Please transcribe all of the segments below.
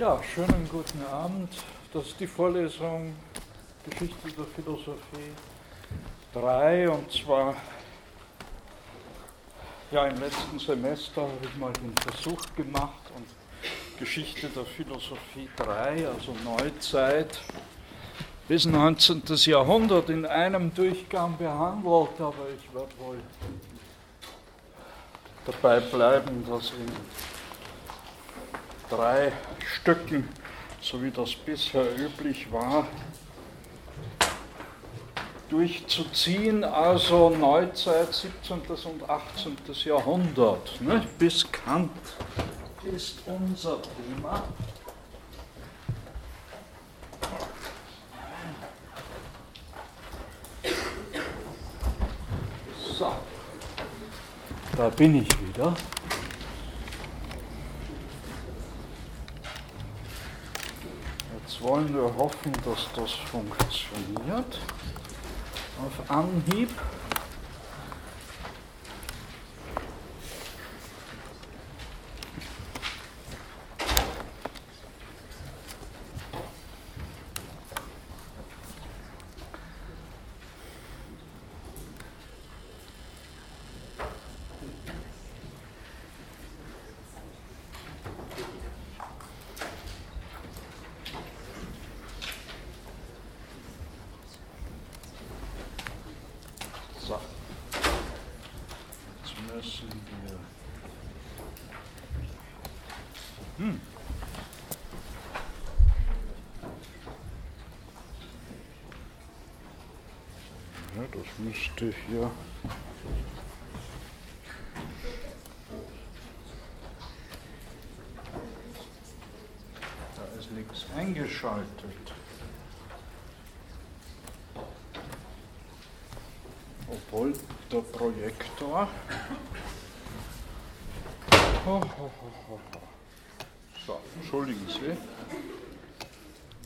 Ja, schönen guten Abend. Das ist die Vorlesung Geschichte der Philosophie 3 und zwar ja im letzten Semester habe ich mal den Versuch gemacht und Geschichte der Philosophie 3, also Neuzeit bis 19. Jahrhundert in einem Durchgang behandelt, aber ich werde wohl dabei bleiben, dass in drei Stücken, so wie das bisher üblich war, durchzuziehen, also Neuzeit, 17. und 18. Jahrhundert. Ne? Bis Kant ist unser Thema. So, da bin ich wieder. Wollen wir hoffen, dass das funktioniert. Auf Anhieb. Müsste hier da ist nichts eingeschaltet. Obwohl der Projektor so, entschuldigen Sie.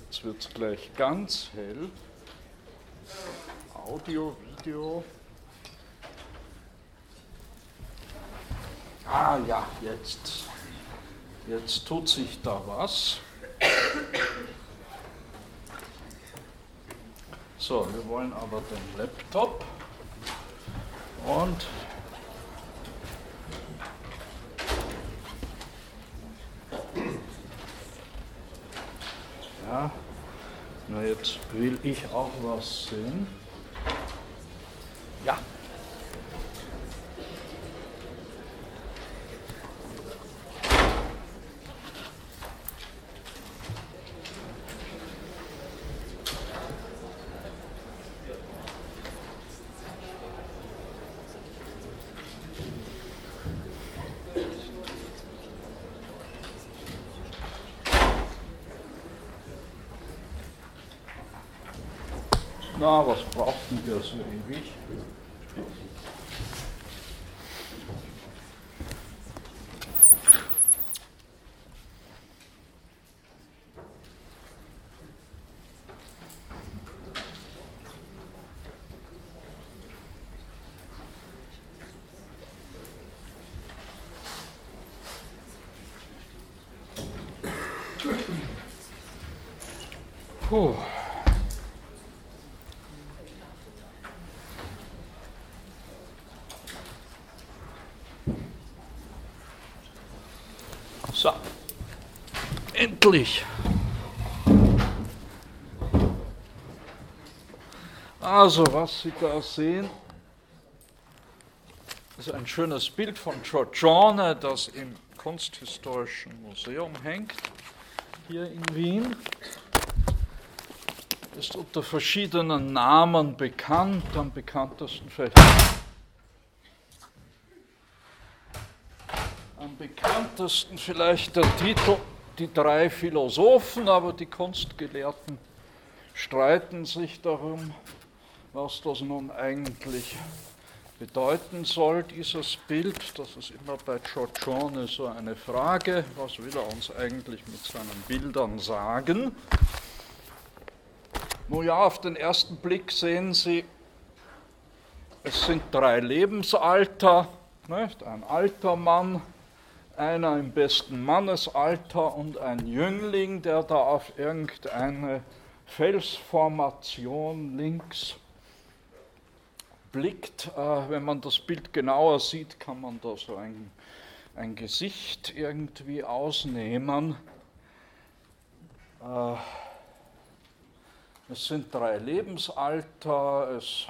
Jetzt wird es gleich ganz hell. Audio, Video. Ah ja, jetzt, jetzt tut sich da was. So, wir wollen aber den Laptop und ja, na jetzt will ich auch was sehen. Ja. Na, was brauchten wir so ewig? Puh. So, endlich. Also, was Sie da sehen, ist ein schönes Bild von Giorgione, das im Kunsthistorischen Museum hängt, hier in Wien ist unter verschiedenen Namen bekannt, am bekanntesten vielleicht. Am bekanntesten vielleicht der Titel Die drei Philosophen, aber die Kunstgelehrten streiten sich darum, was das nun eigentlich bedeuten soll, dieses Bild. Das ist immer bei Giorgione so eine Frage, was will er uns eigentlich mit seinen Bildern sagen? Nun ja, auf den ersten Blick sehen Sie, es sind drei Lebensalter, nicht? ein alter Mann, einer im besten Mannesalter und ein Jüngling, der da auf irgendeine Felsformation links blickt. Äh, wenn man das Bild genauer sieht, kann man da so ein, ein Gesicht irgendwie ausnehmen. Äh, es sind drei Lebensalter, es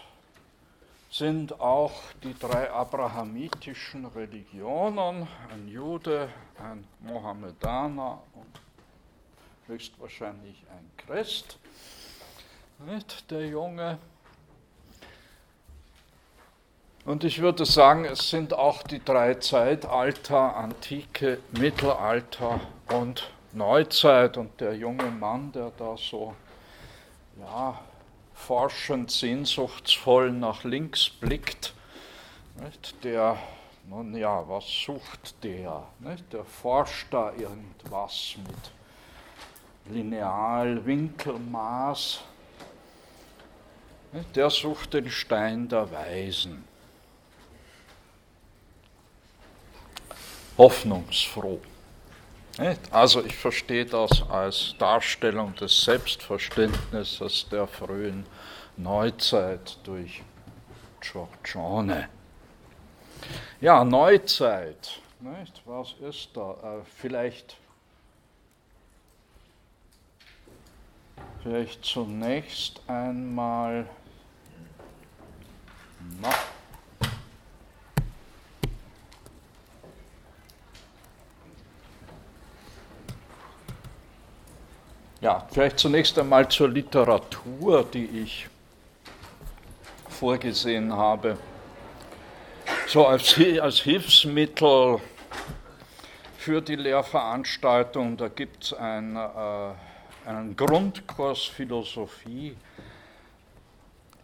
sind auch die drei abrahamitischen Religionen, ein Jude, ein Mohammedaner und höchstwahrscheinlich ein Christ. Nicht, der Junge. Und ich würde sagen, es sind auch die drei Zeitalter, Antike, Mittelalter und Neuzeit. Und der junge Mann, der da so ja, forschend, sehnsuchtsvoll nach links blickt, nicht? der, nun ja, was sucht der? Nicht? Der forscht da irgendwas mit Lineal, Winkelmaß. Nicht? Der sucht den Stein der Weisen. Hoffnungsfroh. Also ich verstehe das als Darstellung des Selbstverständnisses der frühen Neuzeit durch Giorgione. Ja, Neuzeit. Nicht? Was ist da? Äh, vielleicht, vielleicht zunächst einmal. Na, Ja, vielleicht zunächst einmal zur Literatur, die ich vorgesehen habe. So als, als Hilfsmittel für die Lehrveranstaltung, da gibt es ein, äh, einen Grundkurs Philosophie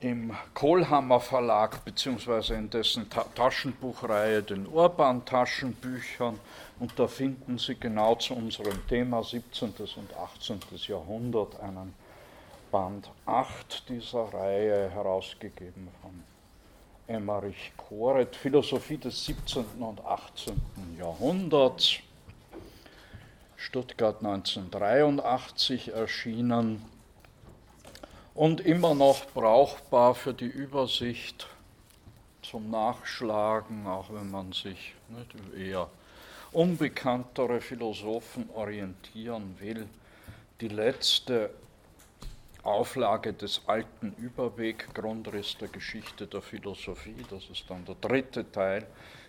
im Kohlhammer Verlag, beziehungsweise in dessen Ta Taschenbuchreihe, den Urban-Taschenbüchern. Und da finden Sie genau zu unserem Thema 17. und 18. Jahrhundert einen Band 8 dieser Reihe, herausgegeben von Emmerich Koret, Philosophie des 17. und 18. Jahrhunderts, Stuttgart 1983 erschienen und immer noch brauchbar für die Übersicht zum Nachschlagen, auch wenn man sich eher unbekanntere Philosophen orientieren will. Die letzte Auflage des alten Überweg, Grundriss der Geschichte der Philosophie, das ist dann der dritte Teil,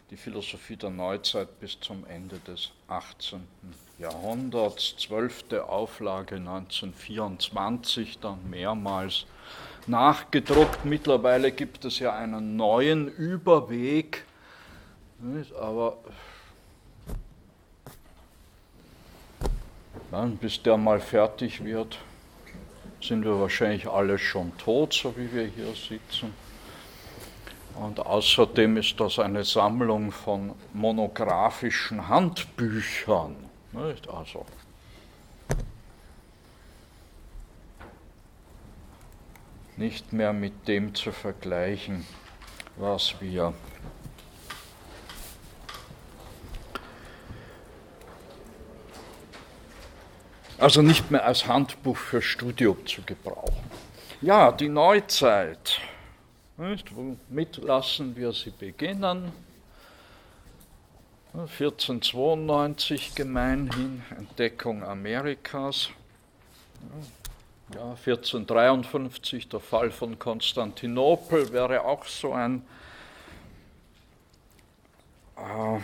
die Philosophie der Neuzeit bis zum Ende des 18. Jahrhunderts, zwölfte Auflage 1924, dann mehrmals nachgedruckt. Mittlerweile gibt es ja einen neuen Überweg, aber dann, bis der mal fertig wird, sind wir wahrscheinlich alle schon tot, so wie wir hier sitzen. Und außerdem ist das eine Sammlung von monografischen Handbüchern. Nicht? Also nicht mehr mit dem zu vergleichen, was wir also nicht mehr als Handbuch für Studium zu gebrauchen. Ja, die Neuzeit. Womit lassen wir sie beginnen? 1492 gemeinhin, Entdeckung Amerikas. Ja, 1453 der Fall von Konstantinopel wäre auch so ein äh,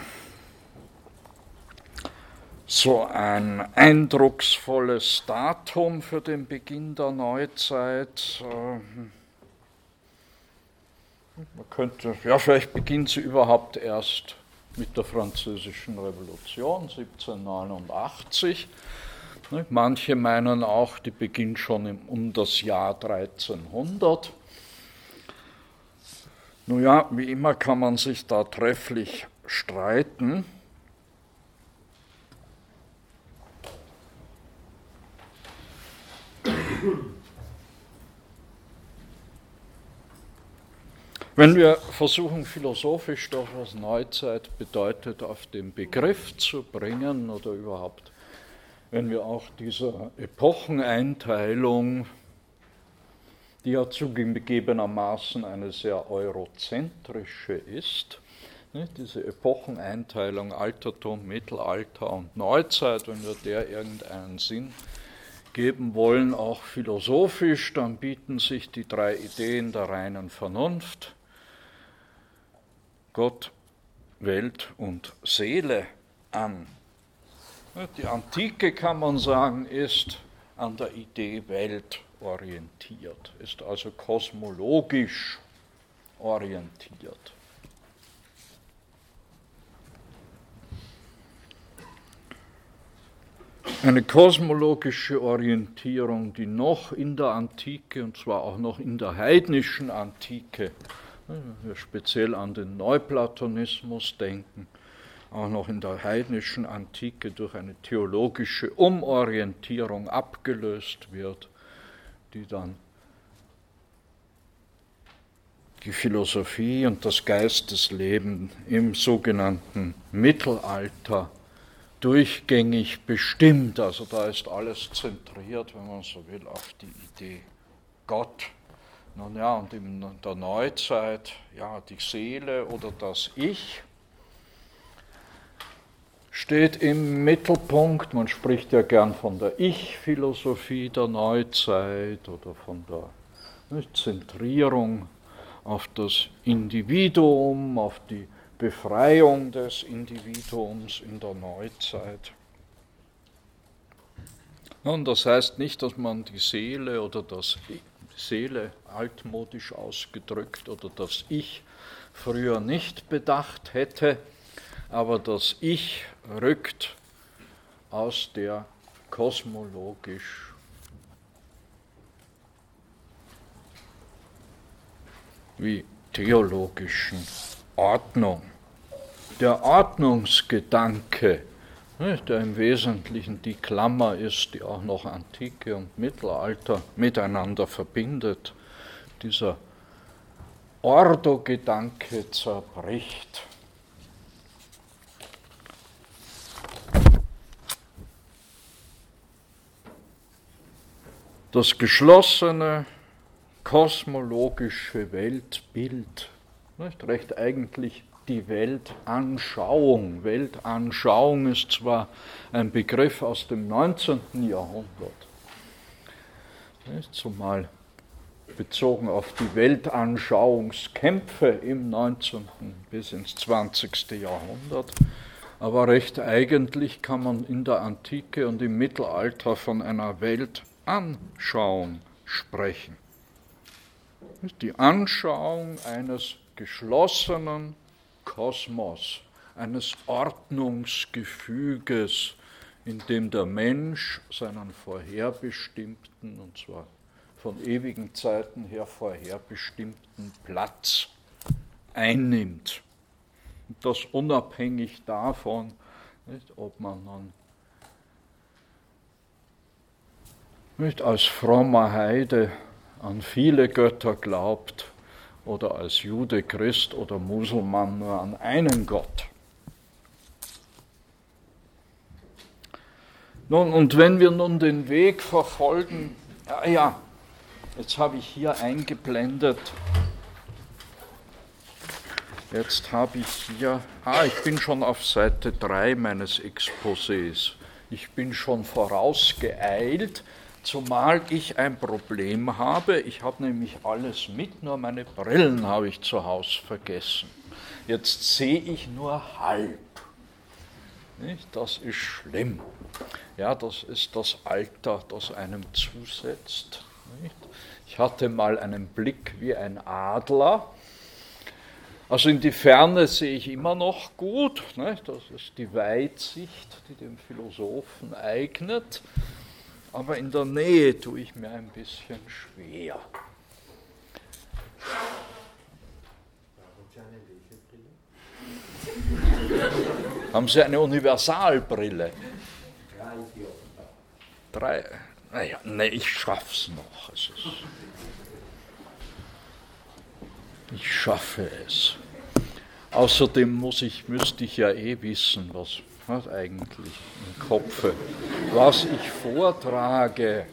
so ein eindrucksvolles Datum für den Beginn der Neuzeit. Ähm, man könnte, ja, vielleicht beginnt sie überhaupt erst mit der Französischen Revolution 1789. Manche meinen auch, die beginnt schon um das Jahr 1300. Nun ja, wie immer kann man sich da trefflich streiten. Wenn wir versuchen, philosophisch das, was Neuzeit bedeutet, auf den Begriff zu bringen oder überhaupt, wenn wir auch diese Epocheneinteilung, die ja zugegebenermaßen eine sehr eurozentrische ist, ne, diese Epocheneinteilung Altertum, Mittelalter und Neuzeit, wenn wir der irgendeinen Sinn geben wollen, auch philosophisch, dann bieten sich die drei Ideen der reinen Vernunft, Gott, Welt und Seele an. Die Antike, kann man sagen, ist an der Idee Welt orientiert, ist also kosmologisch orientiert. Eine kosmologische Orientierung, die noch in der Antike, und zwar auch noch in der heidnischen Antike, wir speziell an den Neuplatonismus denken, auch noch in der heidnischen Antike durch eine theologische Umorientierung abgelöst wird, die dann die Philosophie und das Geistesleben im sogenannten Mittelalter durchgängig bestimmt. Also da ist alles zentriert, wenn man so will, auf die Idee Gott nun ja, und in der Neuzeit, ja, die Seele oder das Ich steht im Mittelpunkt. Man spricht ja gern von der Ich-Philosophie der Neuzeit oder von der Zentrierung auf das Individuum, auf die Befreiung des Individuums in der Neuzeit. Nun, das heißt nicht, dass man die Seele oder das Seele altmodisch ausgedrückt oder das Ich früher nicht bedacht hätte, aber das Ich rückt aus der kosmologisch wie theologischen Ordnung. Der Ordnungsgedanke der im Wesentlichen die Klammer ist, die auch noch Antike und Mittelalter miteinander verbindet. Dieser Ordo-Gedanke zerbricht. Das geschlossene kosmologische Weltbild, nicht recht eigentlich die Weltanschauung. Weltanschauung ist zwar ein Begriff aus dem 19. Jahrhundert, zumal bezogen auf die Weltanschauungskämpfe im 19. bis ins 20. Jahrhundert, aber recht eigentlich kann man in der Antike und im Mittelalter von einer Weltanschauung sprechen. Die Anschauung eines geschlossenen, Kosmos, eines Ordnungsgefüges, in dem der Mensch seinen vorherbestimmten, und zwar von ewigen Zeiten her vorherbestimmten Platz einnimmt. Und das unabhängig davon, nicht, ob man dann nicht als frommer Heide an viele Götter glaubt oder als Jude, Christ oder Muselmann nur an einen Gott. Nun, und wenn wir nun den Weg verfolgen, ja, ja jetzt habe ich hier eingeblendet, jetzt habe ich hier, ah, ich bin schon auf Seite 3 meines Exposés. Ich bin schon vorausgeeilt, zumal ich ein Problem habe. Ich habe nämlich alles mit, nur meine Brillen habe ich zu Hause vergessen. Jetzt sehe ich nur halb. Nicht? Das ist schlimm. Ja, das ist das Alter, das einem zusetzt. Nicht? Ich hatte mal einen Blick wie ein Adler. Also in die Ferne sehe ich immer noch gut. Nicht? Das ist die Weitsicht, die dem Philosophen eignet. Aber in der Nähe tue ich mir ein bisschen schwer. Haben Sie eine Universalbrille? Drei. Naja, nee, ich schaff's noch. Ich schaffe es. Außerdem muss ich, müsste ich ja eh wissen, was, was eigentlich im Kopf, was ich vortrage.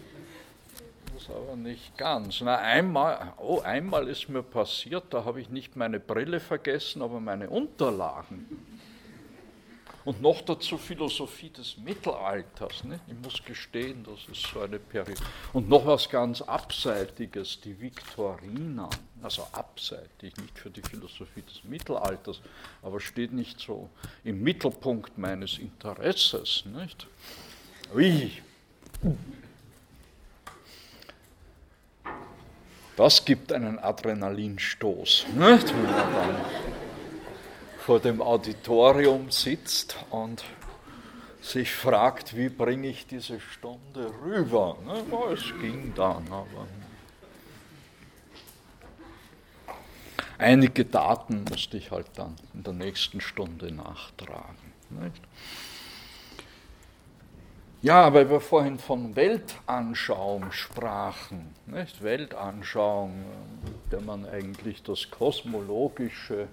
Das aber nicht ganz. Na, einmal, oh, einmal ist mir passiert, da habe ich nicht meine Brille vergessen, aber meine Unterlagen. Und noch dazu Philosophie des Mittelalters. Ne? Ich muss gestehen, das ist so eine Periode. Und noch was ganz Abseitiges, die Viktoriner. Also abseitig, nicht für die Philosophie des Mittelalters, aber steht nicht so im Mittelpunkt meines Interesses. Nicht? Ui. Das gibt einen Adrenalinstoß. Nicht? Vor dem Auditorium sitzt und sich fragt, wie bringe ich diese Stunde rüber. Ne? Es ging dann, aber einige Daten musste ich halt dann in der nächsten Stunde nachtragen. Nicht? Ja, weil wir vorhin von Weltanschauung sprachen, nicht? Weltanschauung, der man eigentlich das kosmologische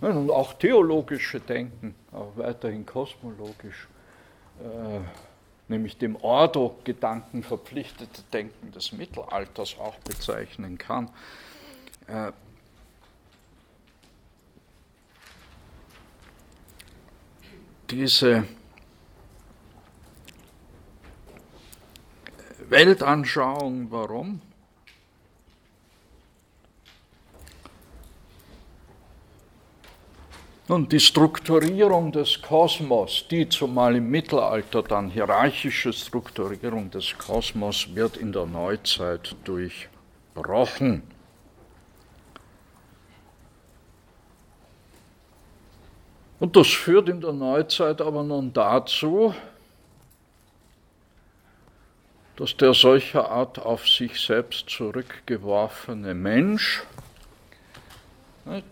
und auch theologische Denken, auch weiterhin kosmologisch, äh, nämlich dem Ordo-Gedanken verpflichtete Denken des Mittelalters auch bezeichnen kann. Äh, diese Weltanschauung, warum? Nun, die Strukturierung des Kosmos, die zumal im Mittelalter dann hierarchische Strukturierung des Kosmos, wird in der Neuzeit durchbrochen. Und das führt in der Neuzeit aber nun dazu, dass der solcher Art auf sich selbst zurückgeworfene Mensch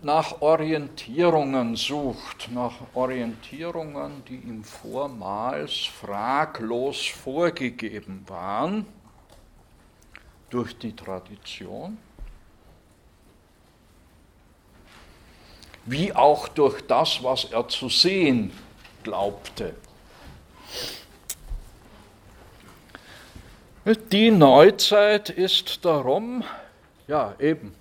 nach Orientierungen sucht, nach Orientierungen, die ihm vormals fraglos vorgegeben waren durch die Tradition, wie auch durch das, was er zu sehen glaubte. Die Neuzeit ist darum, ja eben,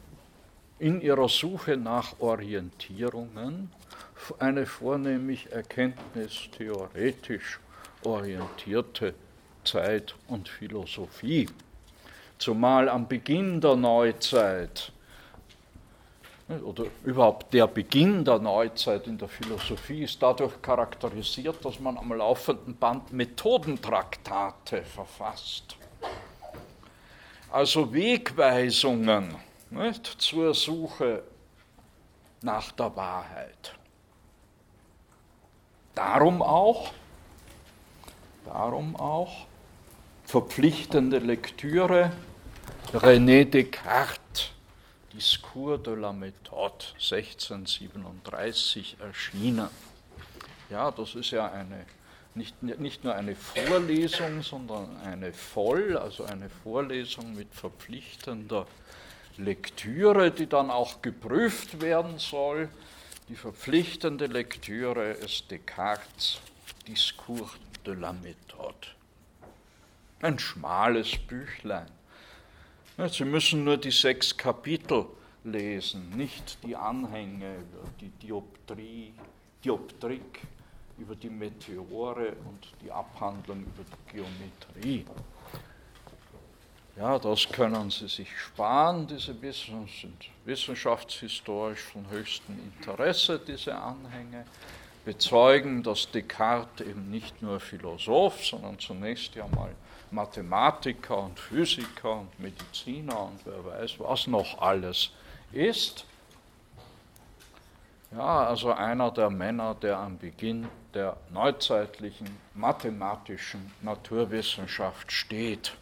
in ihrer Suche nach Orientierungen eine vornehmlich erkenntnistheoretisch orientierte Zeit und Philosophie. Zumal am Beginn der Neuzeit oder überhaupt der Beginn der Neuzeit in der Philosophie ist dadurch charakterisiert, dass man am laufenden Band Methodentraktate verfasst. Also Wegweisungen nicht, zur Suche nach der Wahrheit. Darum auch, darum auch verpflichtende Lektüre René Descartes, Discours de la Méthode, 1637 erschienen. Ja, das ist ja eine, nicht, nicht nur eine Vorlesung, sondern eine Voll, also eine Vorlesung mit verpflichtender Lektüre, die dann auch geprüft werden soll. Die verpflichtende Lektüre ist Descartes Discours de la Méthode. Ein schmales Büchlein. Sie müssen nur die sechs Kapitel lesen, nicht die Anhänge, die Dioptrie, Dioptrik über die Meteore und die Abhandlung über die Geometrie. Ja, das können Sie sich sparen. Diese Wissen sind wissenschaftshistorisch von höchstem Interesse, diese Anhänge bezeugen, dass Descartes eben nicht nur Philosoph, sondern zunächst ja mal Mathematiker und Physiker und Mediziner und wer weiß was noch alles ist. Ja, also einer der Männer, der am Beginn der neuzeitlichen mathematischen Naturwissenschaft steht.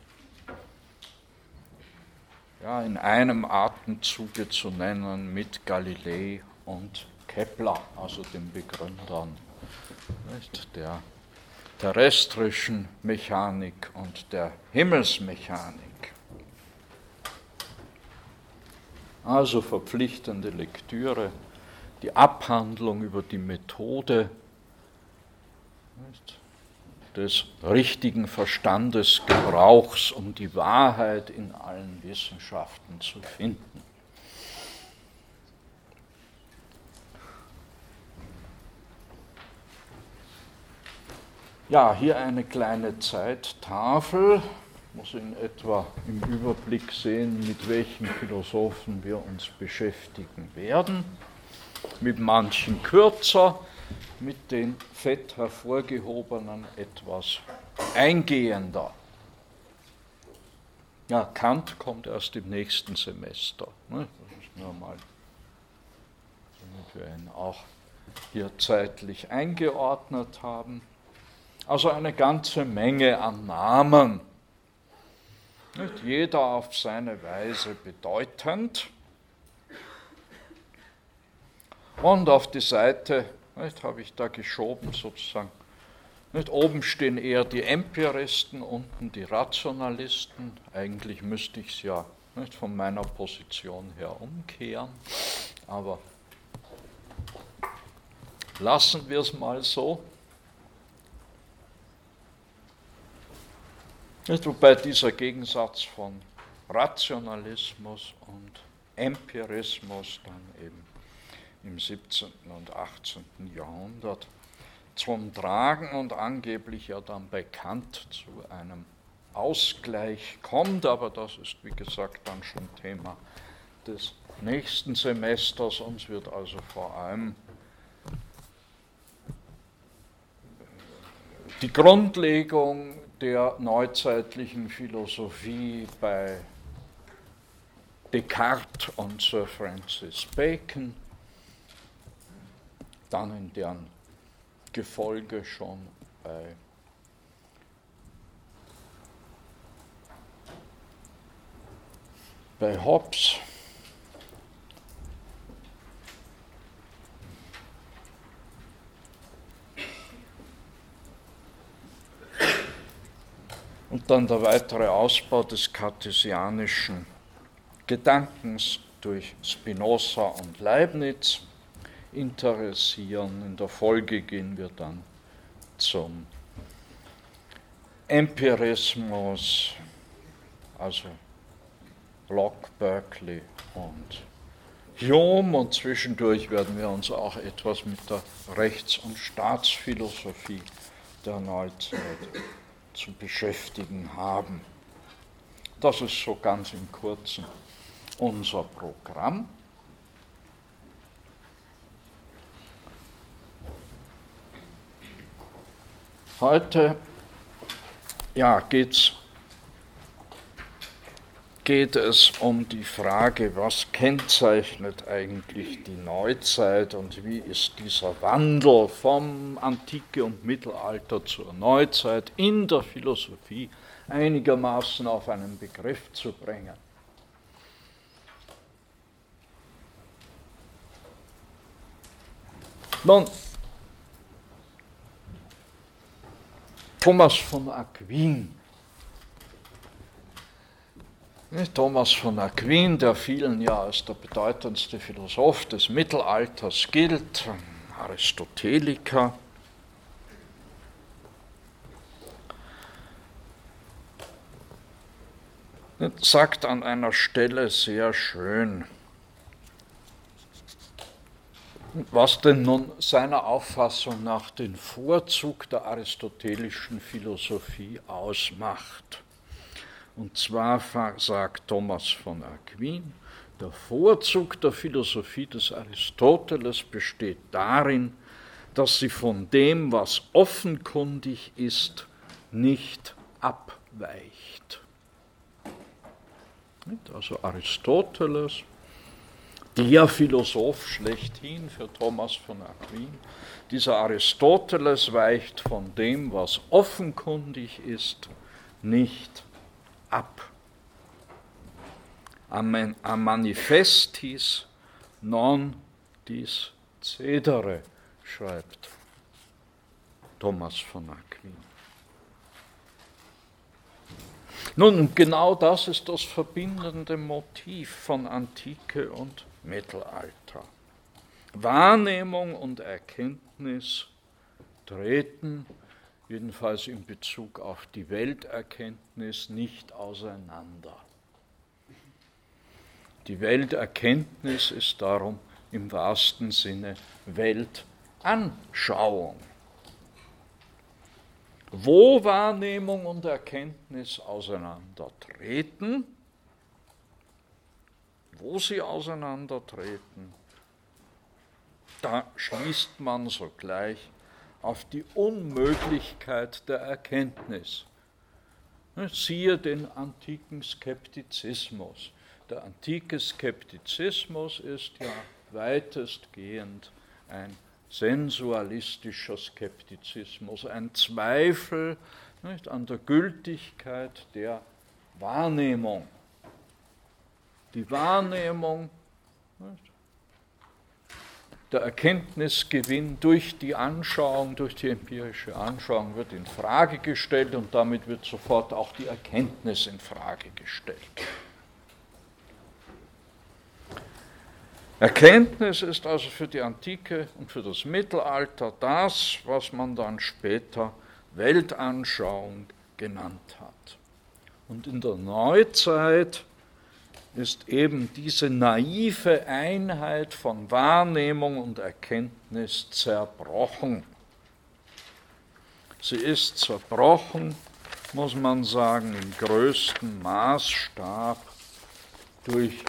Ja, in einem Atemzuge zu nennen mit Galilei und Kepler, also den Begründern nicht, der terrestrischen Mechanik und der Himmelsmechanik. Also verpflichtende Lektüre, die Abhandlung über die Methode des richtigen Verstandesgebrauchs, um die Wahrheit in allen Wissenschaften zu finden. Ja, hier eine kleine Zeittafel. Muss in etwa im Überblick sehen, mit welchen Philosophen wir uns beschäftigen werden. Mit manchen kürzer, mit den fett hervorgehobenen etwas eingehender. Ja, Kant kommt erst im nächsten Semester. Ne? Das ist nur mal, damit wir ihn auch hier zeitlich eingeordnet haben. Also eine ganze Menge an Namen. Nicht jeder auf seine Weise bedeutend. Und auf die Seite habe ich da geschoben sozusagen. Nicht, oben stehen eher die Empiristen, unten die Rationalisten. Eigentlich müsste ich es ja nicht, von meiner Position her umkehren, aber lassen wir es mal so. Wobei dieser Gegensatz von Rationalismus und Empirismus dann eben im 17. und 18. Jahrhundert zum Tragen und angeblich ja dann bei Kant zu einem Ausgleich kommt, aber das ist wie gesagt dann schon Thema des nächsten Semesters. Uns wird also vor allem die Grundlegung der neuzeitlichen Philosophie bei Descartes und Sir Francis Bacon, dann in deren Gefolge schon bei bei Hobbes. Und dann der weitere Ausbau des kartesianischen Gedankens durch Spinoza und Leibniz interessieren. In der Folge gehen wir dann zum Empirismus, also Locke, Berkeley und Hume und zwischendurch werden wir uns auch etwas mit der Rechts- und Staatsphilosophie der Neuzeit zu beschäftigen haben. Das ist so ganz im kurzen unser Programm. Heute ja, geht's, geht es um die Frage, was kennzeichnet eigentlich die Neuzeit und wie ist dieser Wandel vom Antike und Mittelalter zur Neuzeit in der Philosophie einigermaßen auf einen Begriff zu bringen. Nun, Thomas von Aquin. Thomas von Aquin, der vielen ja als der bedeutendste Philosoph des Mittelalters gilt, Aristoteliker. sagt an einer Stelle sehr schön, was denn nun seiner Auffassung nach den Vorzug der aristotelischen Philosophie ausmacht. Und zwar sagt Thomas von Aquin, der Vorzug der Philosophie des Aristoteles besteht darin, dass sie von dem, was offenkundig ist, nicht abweicht. Also Aristoteles der Philosoph schlechthin für Thomas von Aquin. Dieser Aristoteles weicht von dem, was offenkundig ist, nicht ab. Am manifestis non dis cedere, schreibt Thomas von Aquin. Nun, genau das ist das verbindende Motiv von Antike und Mittelalter. Wahrnehmung und Erkenntnis treten, jedenfalls in Bezug auf die Welterkenntnis, nicht auseinander. Die Welterkenntnis ist darum im wahrsten Sinne Weltanschauung. Wo Wahrnehmung und Erkenntnis auseinandertreten, wo sie auseinandertreten, da schließt man sogleich auf die Unmöglichkeit der Erkenntnis. Siehe den antiken Skeptizismus. Der antike Skeptizismus ist ja weitestgehend ein sensualistischer Skeptizismus, ein Zweifel nicht, an der Gültigkeit der Wahrnehmung die Wahrnehmung, der Erkenntnisgewinn durch die Anschauung, durch die empirische Anschauung wird in Frage gestellt und damit wird sofort auch die Erkenntnis in Frage gestellt. Erkenntnis ist also für die Antike und für das Mittelalter das, was man dann später Weltanschauung genannt hat. Und in der Neuzeit ist eben diese naive Einheit von Wahrnehmung und Erkenntnis zerbrochen. Sie ist zerbrochen, muss man sagen, im größten Maßstab durch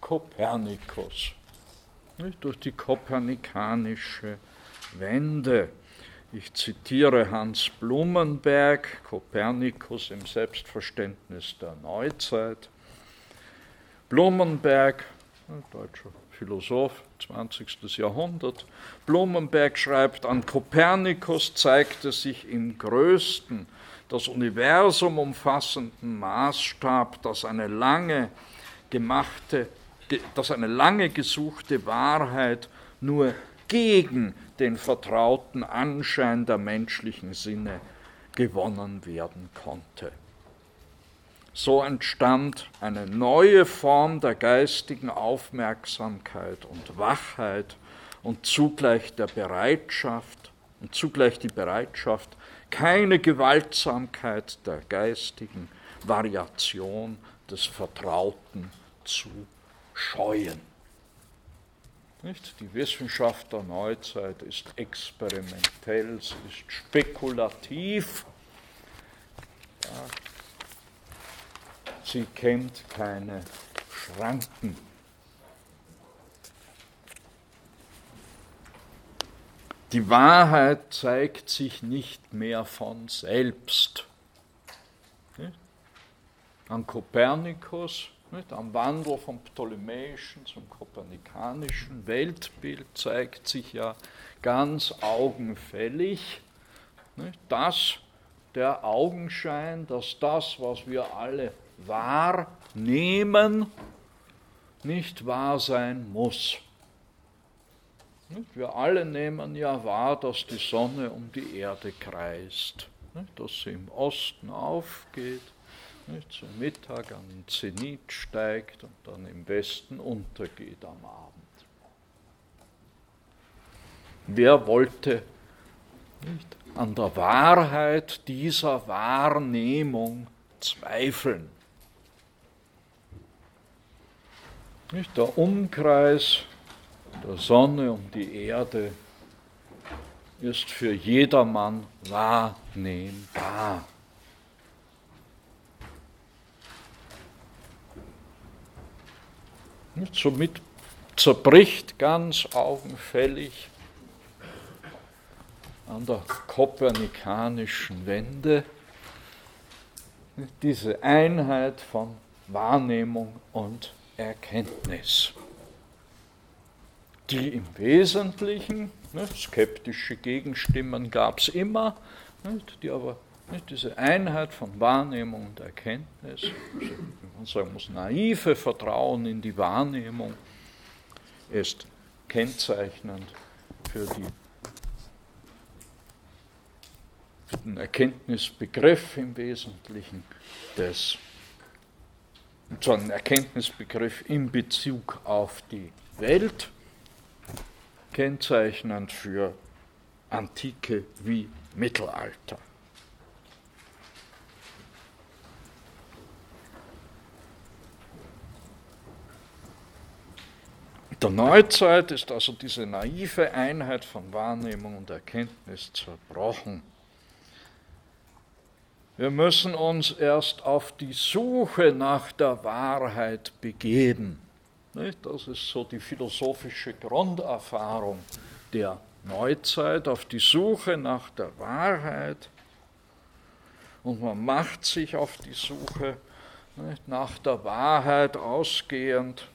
Kopernikus, nicht? durch die kopernikanische Wende. Ich zitiere Hans Blumenberg, Kopernikus im Selbstverständnis der Neuzeit. Blumenberg, deutscher Philosoph, 20. Jahrhundert, Blumenberg schreibt, an Kopernikus zeigte sich im größten, das Universum umfassenden Maßstab, dass eine lange gemachte, dass eine lange gesuchte Wahrheit nur gegen den vertrauten Anschein der menschlichen Sinne gewonnen werden konnte. So entstand eine neue Form der geistigen Aufmerksamkeit und Wachheit und zugleich der Bereitschaft und zugleich die Bereitschaft, keine Gewaltsamkeit der geistigen Variation des Vertrauten zu scheuen. Nicht? Die Wissenschaft der Neuzeit ist experimentell, sie ist spekulativ. Ja, sie kennt keine Schranken. Die Wahrheit zeigt sich nicht mehr von selbst. An Kopernikus, am Wandel vom ptolemäischen zum kopernikanischen Weltbild zeigt sich ja ganz augenfällig, dass der Augenschein, dass das, was wir alle wahrnehmen, nicht wahr sein muss. Wir alle nehmen ja wahr, dass die Sonne um die Erde kreist, dass sie im Osten aufgeht, zum Mittag an den Zenit steigt und dann im Westen untergeht am Abend. Wer wollte nicht, an der Wahrheit dieser Wahrnehmung zweifeln? Nicht, der Umkreis der Sonne um die Erde ist für jedermann wahrnehmbar. Nicht, somit zerbricht ganz augenfällig an der kopernikanischen Wende diese Einheit von Wahrnehmung und Erkenntnis, die im Wesentlichen, ne, skeptische Gegenstimmen gab es immer, nicht, die aber nicht, diese Einheit von Wahrnehmung und Erkenntnis, also, man sagen muss, naive Vertrauen in die Wahrnehmung, ist kennzeichnend für die den Erkenntnisbegriff im Wesentlichen des, so ein Erkenntnisbegriff in Bezug auf die Welt, kennzeichnend für Antike wie Mittelalter. Der Neuzeit ist also diese naive Einheit von Wahrnehmung und Erkenntnis zerbrochen. Wir müssen uns erst auf die Suche nach der Wahrheit begeben. Das ist so die philosophische Grunderfahrung der Neuzeit, auf die Suche nach der Wahrheit. Und man macht sich auf die Suche nach der Wahrheit ausgehend.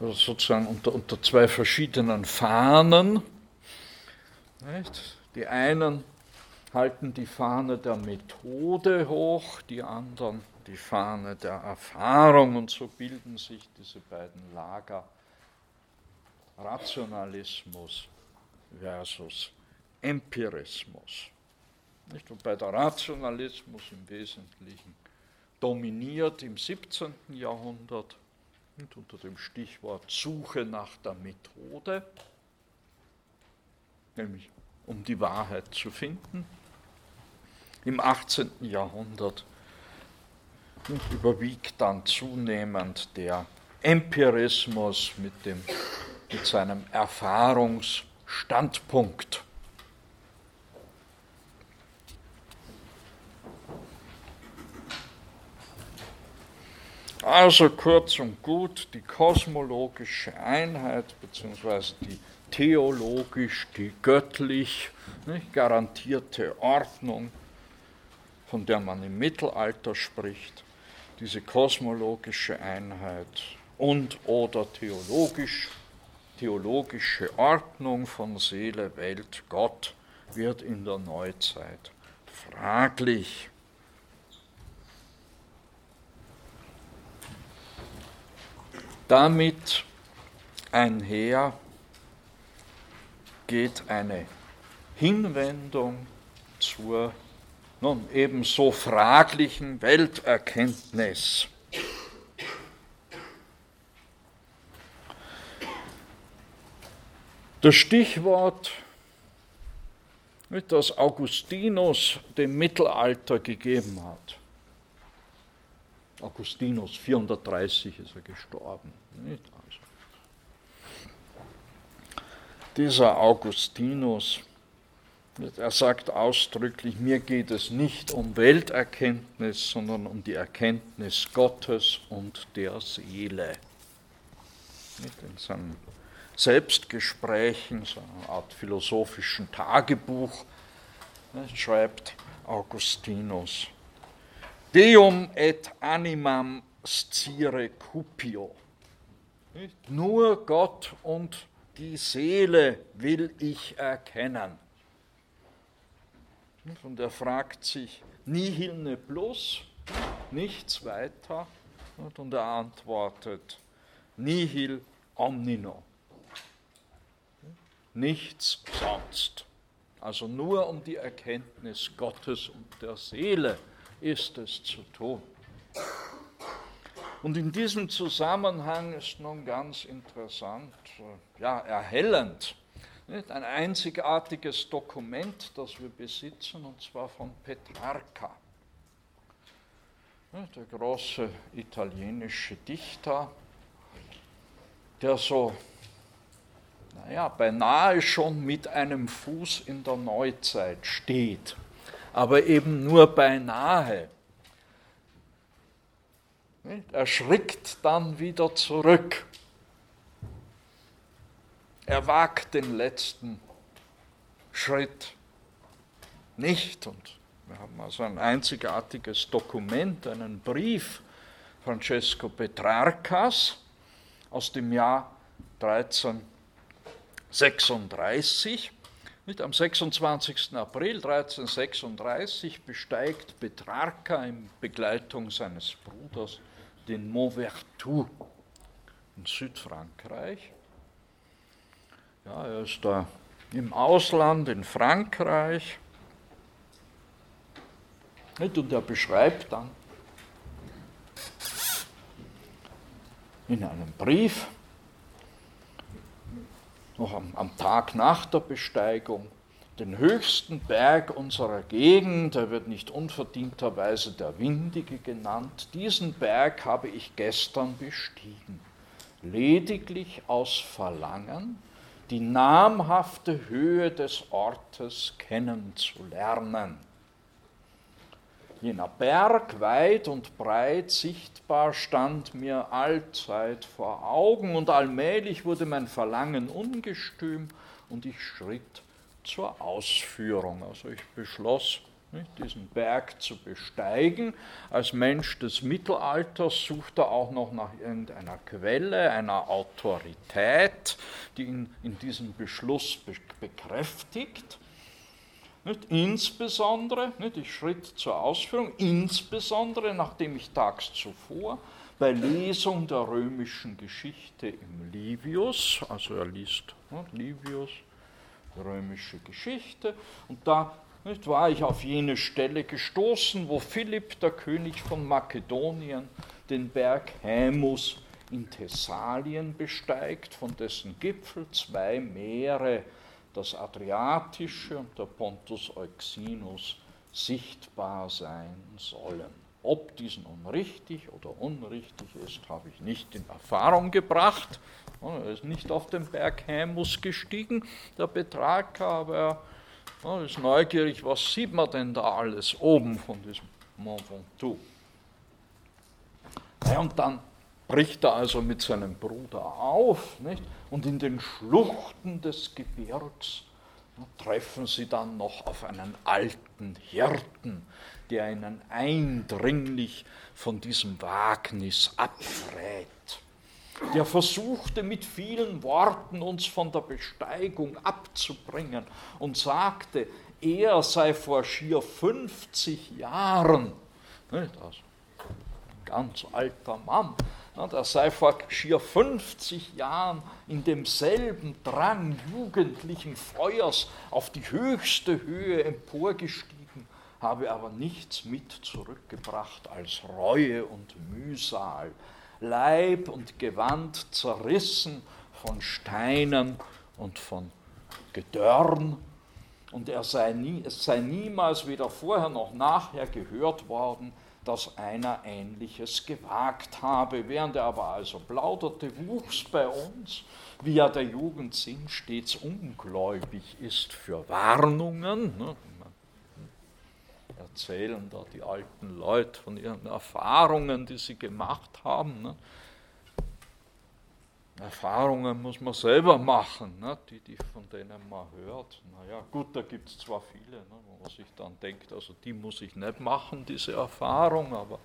Also sozusagen unter, unter zwei verschiedenen Fahnen. Nicht? Die einen halten die Fahne der Methode hoch, die anderen die Fahne der Erfahrung und so bilden sich diese beiden Lager Rationalismus versus Empirismus. Nicht? Wobei der Rationalismus im Wesentlichen dominiert im 17. Jahrhundert unter dem Stichwort Suche nach der Methode, nämlich um die Wahrheit zu finden. Im 18. Jahrhundert überwiegt dann zunehmend der Empirismus mit, dem, mit seinem Erfahrungsstandpunkt. Also kurz und gut, die kosmologische Einheit bzw. die theologisch, die göttlich nicht, garantierte Ordnung, von der man im Mittelalter spricht, diese kosmologische Einheit und oder theologisch, theologische Ordnung von Seele, Welt, Gott wird in der Neuzeit fraglich. Damit einher geht eine Hinwendung zur nun ebenso fraglichen Welterkenntnis. Das Stichwort, das Augustinus dem Mittelalter gegeben hat. Augustinus, 430 ist er gestorben. Also dieser Augustinus, er sagt ausdrücklich, mir geht es nicht um Welterkenntnis, sondern um die Erkenntnis Gottes und der Seele. In seinen Selbstgesprächen, so einer Art philosophischen Tagebuch, schreibt Augustinus, Deum et animam scire cupio. Nur Gott und die Seele will ich erkennen. Und er fragt sich, nihil ne plus, nichts weiter. Und er antwortet, nihil omnino. Nichts sonst. Also nur um die Erkenntnis Gottes und der Seele ist es zu tun. Und in diesem Zusammenhang ist nun ganz interessant, äh, ja, erhellend, nicht? ein einzigartiges Dokument, das wir besitzen, und zwar von Petrarca, der große italienische Dichter, der so, naja, beinahe schon mit einem Fuß in der Neuzeit steht, aber eben nur beinahe. Er schrickt dann wieder zurück. Er wagt den letzten Schritt nicht. Und wir haben also ein einzigartiges Dokument, einen Brief Francesco Petrarcas aus dem Jahr 1336. Mit am 26. April 1336 besteigt Petrarca in Begleitung seines Bruders den Mont Ventoux in Südfrankreich. Ja, er ist da im Ausland, in Frankreich. Und er beschreibt dann in einem Brief, noch am, am, Tag nach der Besteigung, den höchsten Berg unserer Gegend, er wird nicht unverdienterweise der Windige genannt, diesen Berg habe ich gestern bestiegen, lediglich aus Verlangen, die namhafte Höhe des Ortes kennenzulernen. Jener Berg, weit und breit sichtbar, stand mir allzeit vor Augen und allmählich wurde mein Verlangen ungestüm und ich schritt zur Ausführung. Also ich beschloss, diesen Berg zu besteigen. Als Mensch des Mittelalters sucht er auch noch nach irgendeiner Quelle, einer Autorität, die ihn in diesem Beschluss bekräftigt. Nicht? Insbesondere, nicht? ich schritt zur Ausführung, insbesondere nachdem ich tags zuvor bei Lesung der römischen Geschichte im Livius, also er liest ne, Livius, römische Geschichte, und da nicht, war ich auf jene Stelle gestoßen, wo Philipp, der König von Makedonien, den Berg Hämus in Thessalien besteigt, von dessen Gipfel zwei Meere, das Adriatische und der Pontus Euxinus, sichtbar sein sollen. Ob dies nun richtig oder unrichtig ist, habe ich nicht in Erfahrung gebracht. Er ist nicht auf den Berg Hämus gestiegen, der Betrag, aber er ist neugierig, was sieht man denn da alles oben von diesem Mont Ventoux. Ja, und dann bricht er also mit seinem Bruder auf nicht? und in den Schluchten des Gebirgs treffen sie dann noch auf einen alten Hirten, der ihnen eindringlich von diesem Wagnis abrät der versuchte mit vielen Worten uns von der Besteigung abzubringen und sagte, er sei vor schier 50 Jahren, also ein ganz alter Mann, er sei vor schier 50 Jahren in demselben Drang jugendlichen Feuers auf die höchste Höhe emporgestiegen, habe aber nichts mit zurückgebracht als Reue und Mühsal Leib und Gewand zerrissen von Steinen und von Gedörren. Und er sei nie, es sei niemals weder vorher noch nachher gehört worden, dass einer Ähnliches gewagt habe. Während er aber also plauderte, wuchs bei uns, wie ja der Jugendsinn stets ungläubig ist für Warnungen. Ne? Erzählen da die alten Leute von ihren Erfahrungen, die sie gemacht haben. Ne? Erfahrungen muss man selber machen, ne? die, die von denen man hört. Naja, gut, da gibt es zwar viele, ne? wo man sich dann denkt, also die muss ich nicht machen, diese Erfahrung, aber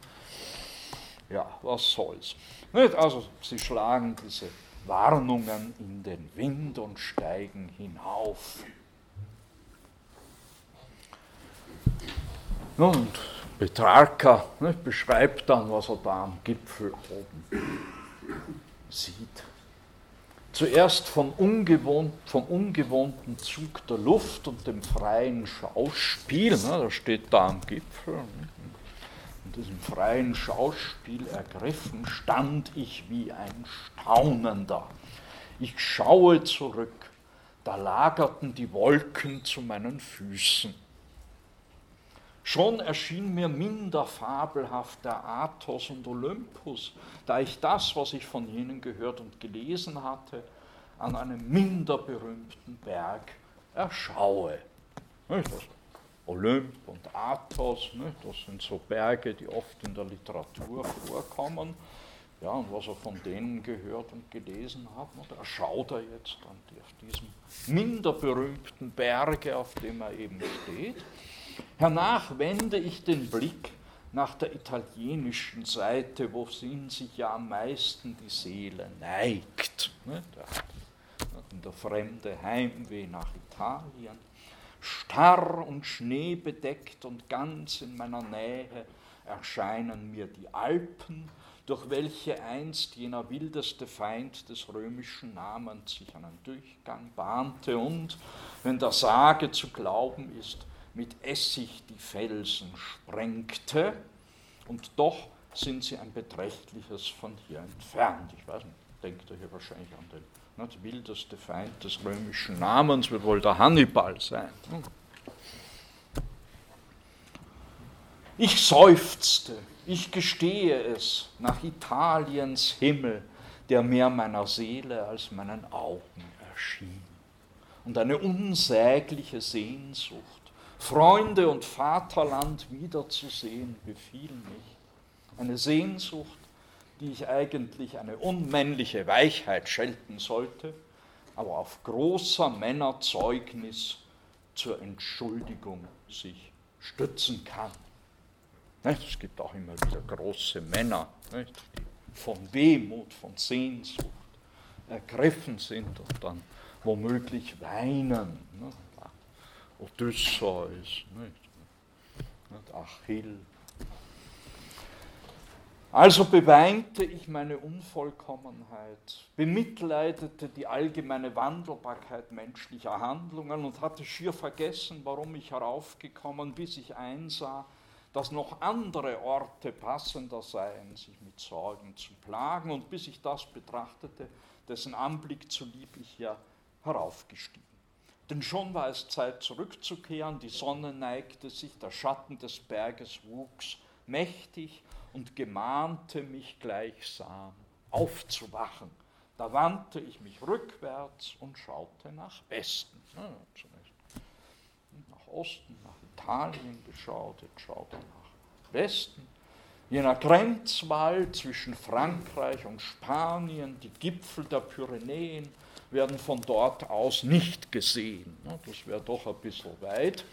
ja, was soll's. Nicht? Also sie schlagen diese Warnungen in den Wind und steigen hinauf. Und Petrarca ne, beschreibt dann, was er da am Gipfel oben sieht. Zuerst vom, ungewohnt, vom ungewohnten Zug der Luft und dem freien Schauspiel, ne, das steht da am Gipfel, ne, in diesem freien Schauspiel ergriffen, stand ich wie ein Staunender. Ich schaue zurück, da lagerten die Wolken zu meinen Füßen. Schon erschien mir minder fabelhaft der Athos und Olympus, da ich das, was ich von jenen gehört und gelesen hatte, an einem minder berühmten Berg erschaue. Olymp und Athos, das sind so Berge, die oft in der Literatur vorkommen. Ja, und was er von denen gehört und gelesen hat, da schaut er jetzt an diesem minder berühmten Berge, auf dem er eben steht. Hernach wende ich den Blick nach der italienischen Seite, wohin sich ja am meisten die Seele neigt. In der fremde Heimweh nach Italien. Starr und schneebedeckt und ganz in meiner Nähe erscheinen mir die Alpen, durch welche einst jener wildeste Feind des römischen Namens sich einen Durchgang bahnte und, wenn der Sage zu glauben ist, mit Essig die Felsen sprengte, und doch sind sie ein beträchtliches von hier entfernt. Ich weiß nicht, denkt ihr hier wahrscheinlich an den ne, der wildeste Feind des römischen Namens, wird wohl der Hannibal sein. Ich seufzte, ich gestehe es, nach Italiens Himmel, der mehr meiner Seele als meinen Augen erschien. Und eine unsägliche Sehnsucht Freunde und Vaterland wiederzusehen, befiel mich. Eine Sehnsucht, die ich eigentlich eine unmännliche Weichheit schelten sollte, aber auf großer Männerzeugnis zur Entschuldigung sich stützen kann. Es gibt auch immer wieder große Männer, die von Wehmut, von Sehnsucht ergriffen sind und dann womöglich weinen. Odysseus, nicht? Achill. Also beweinte ich meine Unvollkommenheit, bemitleidete die allgemeine Wandelbarkeit menschlicher Handlungen und hatte schier vergessen, warum ich heraufgekommen, bis ich einsah, dass noch andere Orte passender seien, sich mit Sorgen zu plagen, und bis ich das betrachtete, dessen Anblick zulieb ich ja heraufgestiegen. Denn schon war es Zeit zurückzukehren, die Sonne neigte sich, der Schatten des Berges wuchs mächtig und gemahnte mich gleichsam aufzuwachen. Da wandte ich mich rückwärts und schaute nach Westen. Ja, zunächst nach Osten, nach Italien geschaut, jetzt schaut er nach Westen. Jener Grenzwall zwischen Frankreich und Spanien, die Gipfel der Pyrenäen, werden von dort aus nicht gesehen. Das wäre doch ein bisschen weit.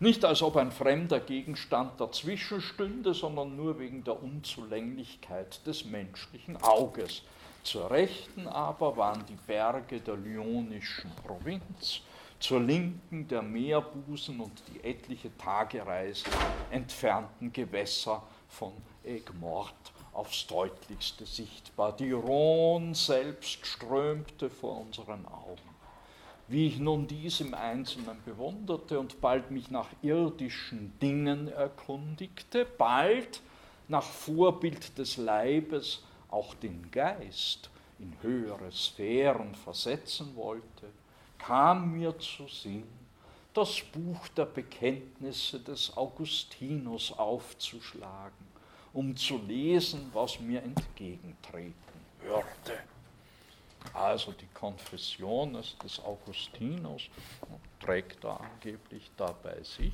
Nicht als ob ein fremder Gegenstand dazwischen stünde, sondern nur wegen der Unzulänglichkeit des menschlichen Auges. Zur Rechten aber waren die Berge der lyonischen Provinz, zur Linken der Meerbusen und die etliche Tagereise entfernten Gewässer von Egmort aufs deutlichste sichtbar. Die Rhone selbst strömte vor unseren Augen. Wie ich nun dies im Einzelnen bewunderte und bald mich nach irdischen Dingen erkundigte, bald nach Vorbild des Leibes auch den Geist in höhere Sphären versetzen wollte, kam mir zu Sinn, das Buch der Bekenntnisse des Augustinus aufzuschlagen um zu lesen, was mir entgegentreten würde. Also die Konfession des Augustinus trägt da angeblich da bei sich.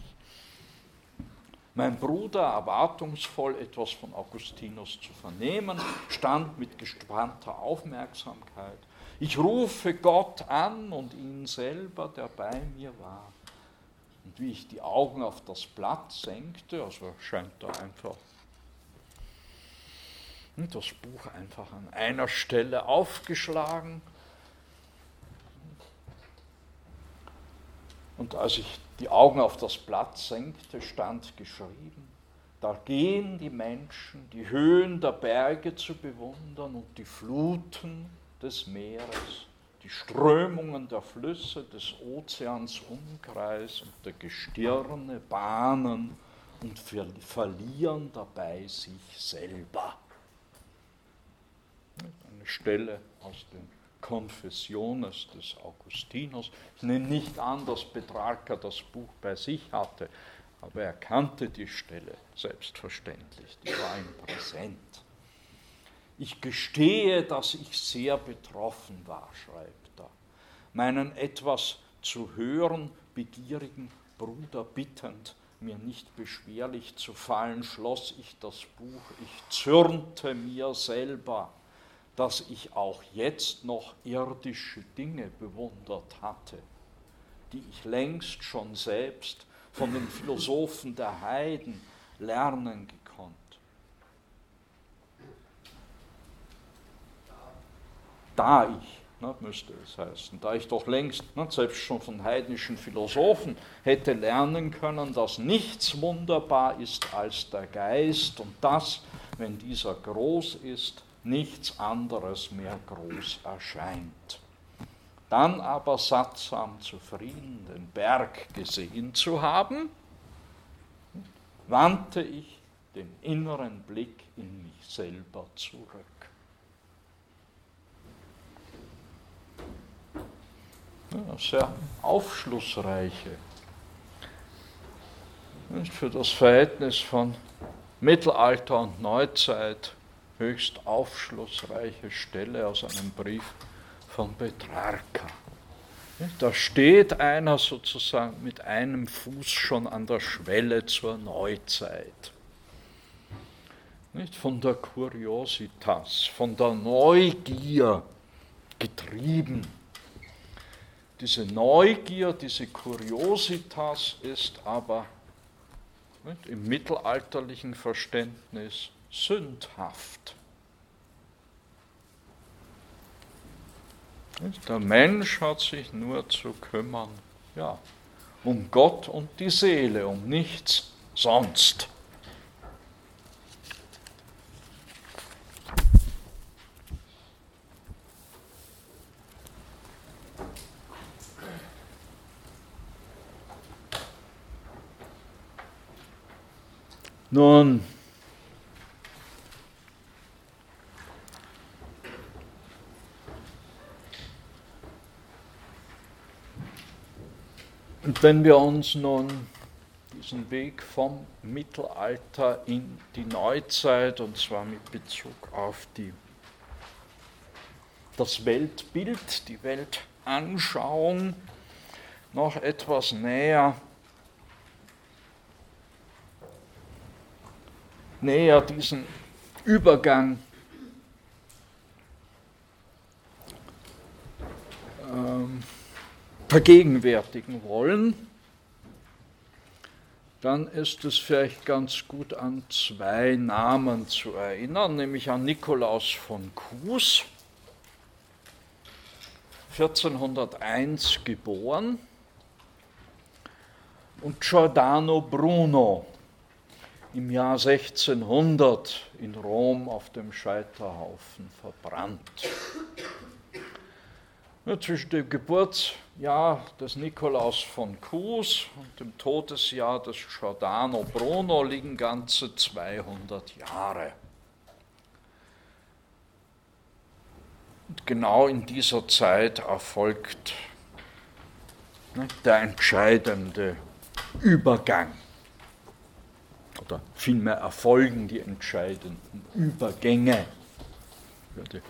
Mein Bruder, erwartungsvoll etwas von Augustinus zu vernehmen, stand mit gespannter Aufmerksamkeit. Ich rufe Gott an und ihn selber, der bei mir war. Und wie ich die Augen auf das Blatt senkte, also scheint da einfach das Buch einfach an einer Stelle aufgeschlagen. Und als ich die Augen auf das Blatt senkte, stand geschrieben, Da gehen die Menschen, die Höhen der Berge zu bewundern und die Fluten des Meeres, die Strömungen der Flüsse des Ozeans Umkreis und der Gestirne bahnen und verlieren dabei sich selber. Eine Stelle aus den Confessiones des Augustinus. Ich nehme nicht an, dass Petrarca das Buch bei sich hatte, aber er kannte die Stelle selbstverständlich, die war ihm präsent. Ich gestehe, dass ich sehr betroffen war, schreibt er, meinen etwas zu hören begierigen Bruder bittend, mir nicht beschwerlich zu fallen, schloss ich das Buch, ich zürnte mir selber, dass ich auch jetzt noch irdische Dinge bewundert hatte, die ich längst schon selbst von den Philosophen der Heiden lernen gekonnt. Da ich, ne, müsste es heißen, da ich doch längst, ne, selbst schon von heidnischen Philosophen, hätte lernen können, dass nichts wunderbar ist als der Geist und dass, wenn dieser groß ist, nichts anderes mehr groß erscheint. Dann aber sattsam zufrieden den Berg gesehen zu haben, wandte ich den inneren Blick in mich selber zurück. Ja, sehr aufschlussreiche, für das Verhältnis von Mittelalter und Neuzeit höchst aufschlussreiche Stelle aus einem Brief von Petrarca. Da steht einer sozusagen mit einem Fuß schon an der Schwelle zur Neuzeit. Nicht von der Kuriositas, von der Neugier getrieben. Diese Neugier, diese Kuriositas ist aber nicht, im mittelalterlichen Verständnis sündhaft. Der Mensch hat sich nur zu kümmern, ja, um Gott und die Seele, um nichts sonst. Nun, Und wenn wir uns nun diesen Weg vom Mittelalter in die Neuzeit, und zwar mit Bezug auf die, das Weltbild, die Weltanschauung, noch etwas näher, näher diesen Übergang vergegenwärtigen wollen, dann ist es vielleicht ganz gut an zwei Namen zu erinnern, nämlich an Nikolaus von Kues, 1401 geboren, und Giordano Bruno, im Jahr 1600 in Rom auf dem Scheiterhaufen verbrannt. Zwischen dem Geburtsjahr des Nikolaus von Kues und dem Todesjahr des Giordano Bruno liegen ganze 200 Jahre. Und genau in dieser Zeit erfolgt ne, der entscheidende Übergang. Oder vielmehr erfolgen die entscheidenden Übergänge. Ich werde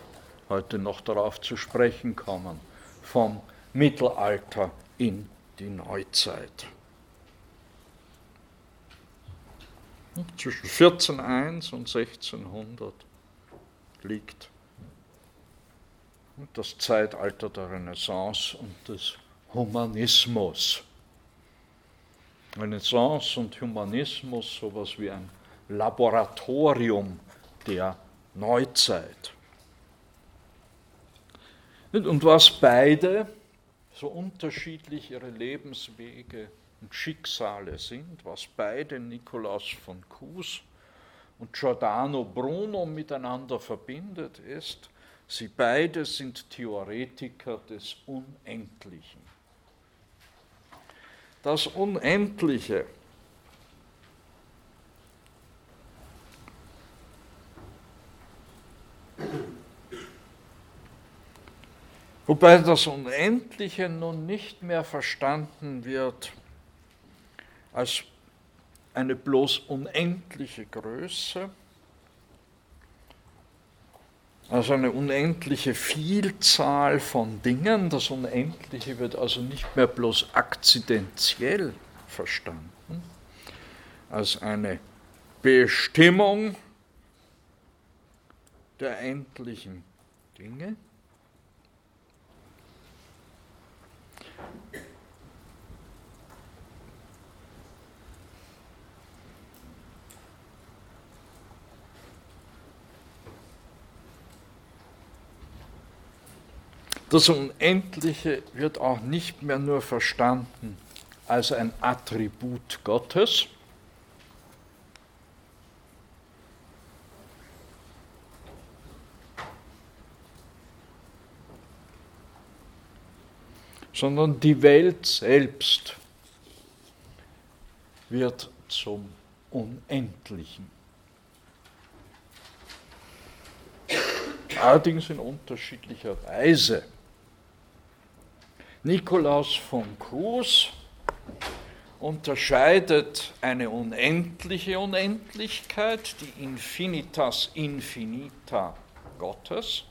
heute noch darauf zu sprechen kommen, vom Mittelalter in die Neuzeit. Zwischen 1401 und 1600 liegt das Zeitalter der Renaissance und des Humanismus. Renaissance und Humanismus, sowas wie ein Laboratorium der Neuzeit. Und was beide, so unterschiedlich ihre Lebenswege und Schicksale sind, was beide Nikolaus von Kues und Giordano Bruno miteinander verbindet, ist, sie beide sind Theoretiker des Unendlichen. Das Unendliche Wobei das Unendliche nun nicht mehr verstanden wird als eine bloß unendliche Größe, als eine unendliche Vielzahl von Dingen. Das Unendliche wird also nicht mehr bloß akzidentiell verstanden, als eine Bestimmung der endlichen Dinge. Das Unendliche wird auch nicht mehr nur verstanden als ein Attribut Gottes, sondern die Welt selbst wird zum Unendlichen. Allerdings in unterschiedlicher Weise. Nikolaus von Kues unterscheidet eine unendliche Unendlichkeit, die Infinitas Infinita Gottes,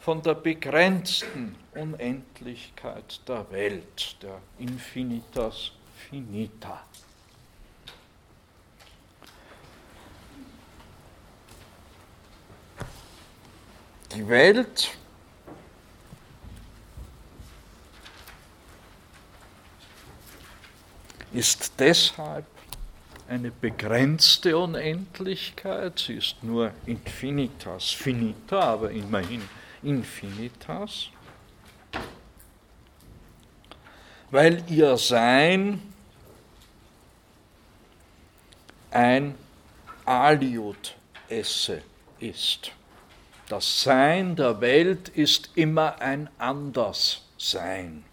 von der begrenzten Unendlichkeit der Welt, der Infinitas Finita. Die Welt ist deshalb eine begrenzte Unendlichkeit, sie ist nur infinitas finita, aber immerhin infinitas, weil ihr Sein ein Aliud esse ist. Das Sein der Welt ist immer ein Anderssein.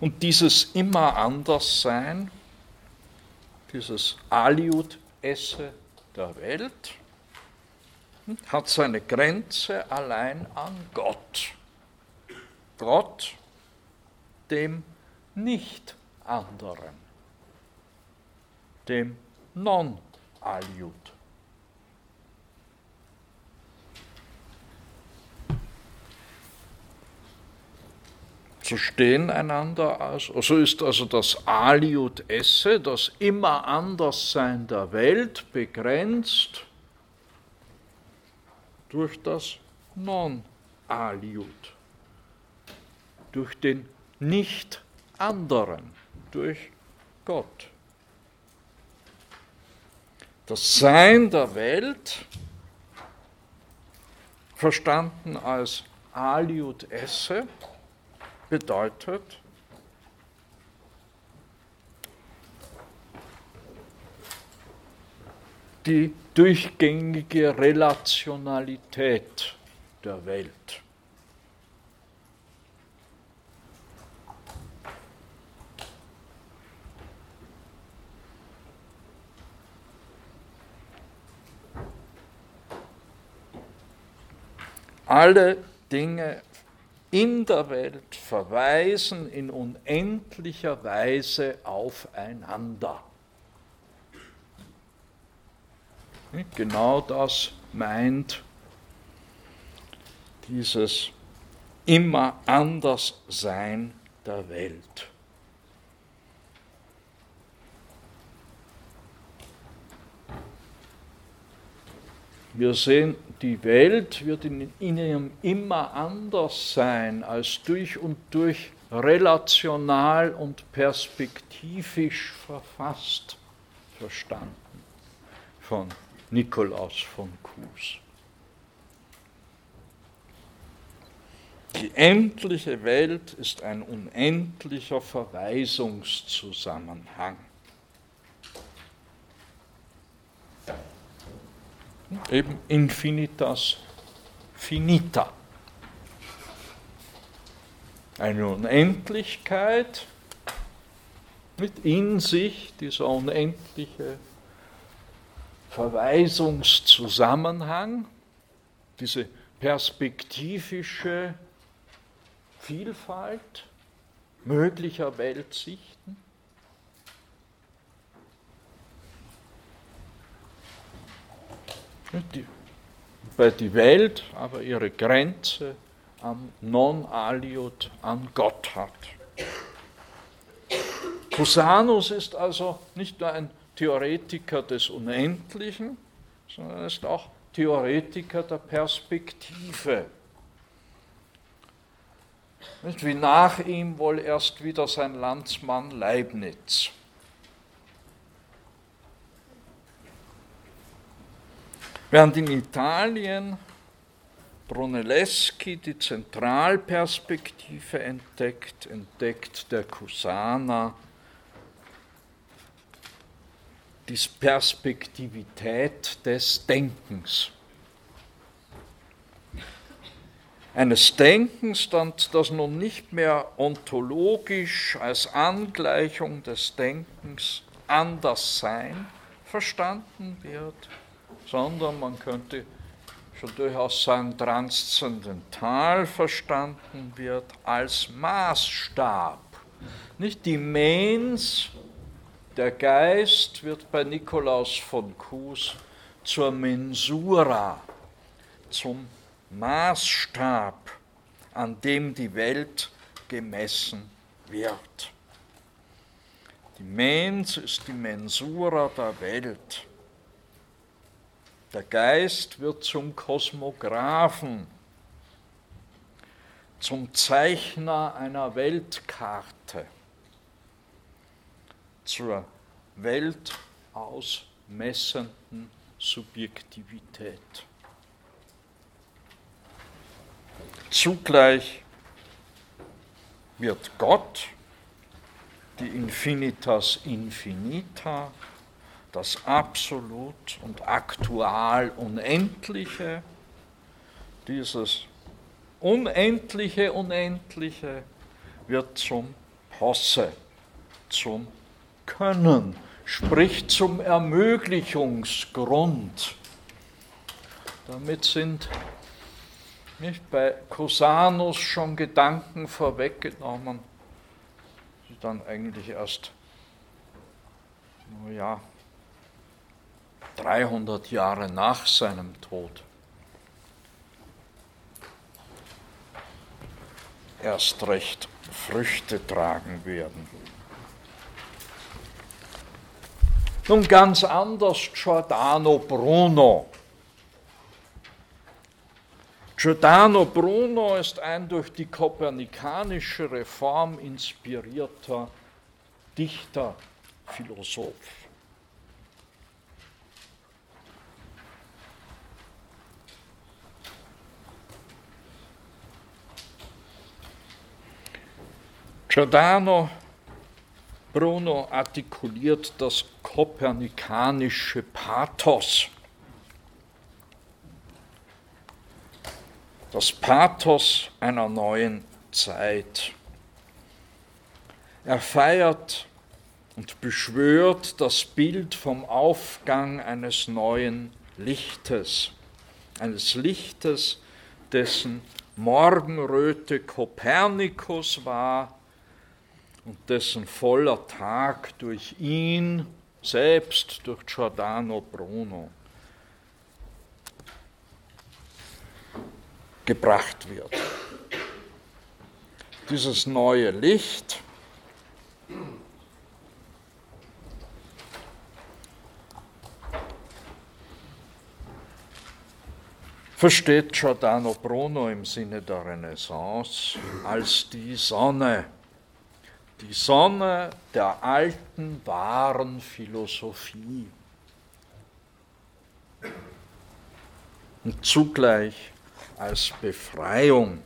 Und dieses immer Anderssein dieses Aliud esse der Welt, hat seine Grenze allein an Gott. Gott, dem nicht anderen, dem Non-Aliud. Zu stehen einander aus. So ist also das Aliud Esse, das immer Anderssein der Welt, begrenzt durch das Non-Aliud, durch den Nicht-Anderen, durch Gott. Das Sein der Welt, verstanden als Aliud Esse, bedeutet, die durchgängige Relationalität der Welt. Alle Dinge in der Welt verweisen in unendlicher Weise aufeinander. Genau das meint dieses immer anders Sein der Welt. Wir sehen, die Welt wird in ihnen immer anders sein als durch und durch relational und perspektivisch verfasst verstanden von Nikolaus von Kuhs. Die endliche Welt ist ein unendlicher Verweisungszusammenhang. Eben infinitas finita. Eine Unendlichkeit mit in sich dieser unendliche Verweisungszusammenhang, diese perspektivische Vielfalt möglicher Weltsichten. Die, bei die Welt aber ihre Grenze am Non-Aliud, an Gott hat. Cusanus ist also nicht nur ein Theoretiker des Unendlichen, sondern ist auch Theoretiker der Perspektive. Wie nach ihm wohl erst wieder sein Landsmann Leibniz. Während in Italien Brunelleschi die Zentralperspektive entdeckt, entdeckt der Cusana die Perspektivität des Denkens. Eines Denkens, das nun nicht mehr ontologisch als Angleichung des Denkens an das Sein verstanden wird, sondern man könnte schon durchaus sagen, transzendental verstanden wird als Maßstab. Nicht die Mens, der Geist wird bei Nikolaus von Kues zur Mensura, zum Maßstab, an dem die Welt gemessen wird. Die Mens ist die Mensura der Welt. Der Geist wird zum Kosmographen, zum Zeichner einer Weltkarte zur Welt ausmessenden Subjektivität. Zugleich wird Gott, die Infinitas Infinita, das Absolut und Aktual Unendliche, dieses unendliche Unendliche wird zum Posse, zum können, sprich zum Ermöglichungsgrund. Damit sind nicht bei Cusanus schon Gedanken vorweggenommen, die dann eigentlich erst, naja, 300 Jahre nach seinem Tod erst recht Früchte tragen werden. Nun ganz anders Giordano Bruno. Giordano Bruno ist ein durch die kopernikanische Reform inspirierter Dichter, Philosoph. Giordano Bruno artikuliert das kopernikanische Pathos. Das Pathos einer neuen Zeit. Er feiert und beschwört das Bild vom Aufgang eines neuen Lichtes, eines Lichtes, dessen Morgenröte Kopernikus war und dessen voller Tag durch ihn selbst, durch Giordano Bruno, gebracht wird. Dieses neue Licht versteht Giordano Bruno im Sinne der Renaissance als die Sonne die Sonne der alten, wahren Philosophie. Und zugleich als Befreiung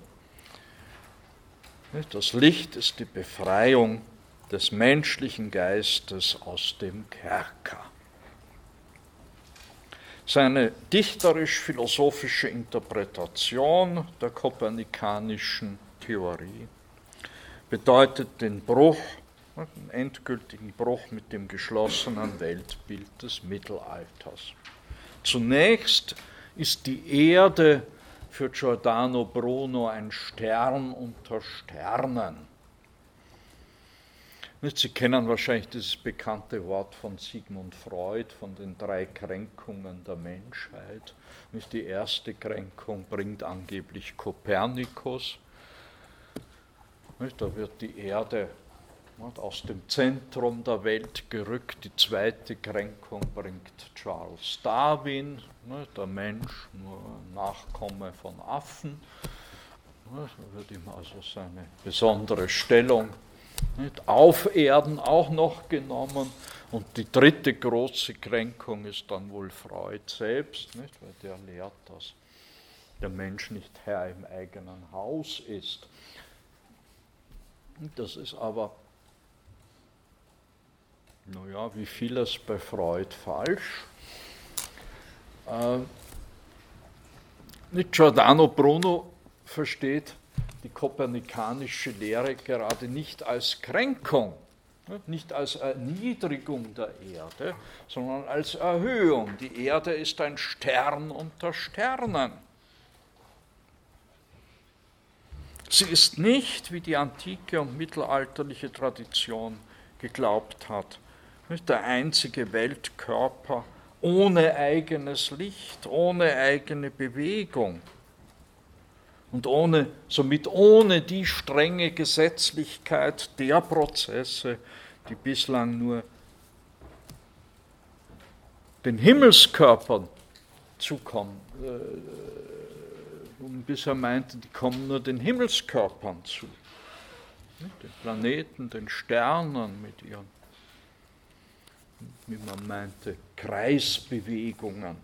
Das Licht ist die Befreiung des menschlichen Geistes aus dem Kerker. Seine dichterisch-philosophische Interpretation der kopernikanischen Theorie bedeutet den Bruch, den endgültigen Bruch mit dem geschlossenen Weltbild des Mittelalters. Zunächst ist die Erde für Giordano Bruno ein Stern unter Sternen. Sie kennen wahrscheinlich dieses bekannte Wort von Sigmund Freud von den drei Kränkungen der Menschheit. Die erste Kränkung bringt angeblich Kopernikus. Da wird die Erde aus dem Zentrum der Welt gerückt. Die zweite Kränkung bringt Charles Darwin, der Mensch, nur Nachkomme von Affen. Da wird ihm also seine besondere Stellung auf Erden auch noch genommen. Und die dritte große Kränkung ist dann wohl Freud selbst, nicht? weil der lehrt, dass der Mensch nicht Herr im eigenen Haus ist. Das ist aber naja, wie vieles bei Freud falsch. Äh, Giordano Bruno versteht die kopernikanische Lehre gerade nicht als Kränkung, nicht als Erniedrigung der Erde, sondern als Erhöhung. Die Erde ist ein Stern unter Sternen. Sie ist nicht, wie die antike und mittelalterliche Tradition geglaubt hat, der einzige Weltkörper ohne eigenes Licht, ohne eigene Bewegung und ohne, somit ohne die strenge Gesetzlichkeit der Prozesse, die bislang nur den Himmelskörpern zukommen. Und äh, bisher meinte, die kommen nur den Himmelskörpern zu. Den Planeten, den Sternen mit ihren wie man meinte, Kreisbewegungen.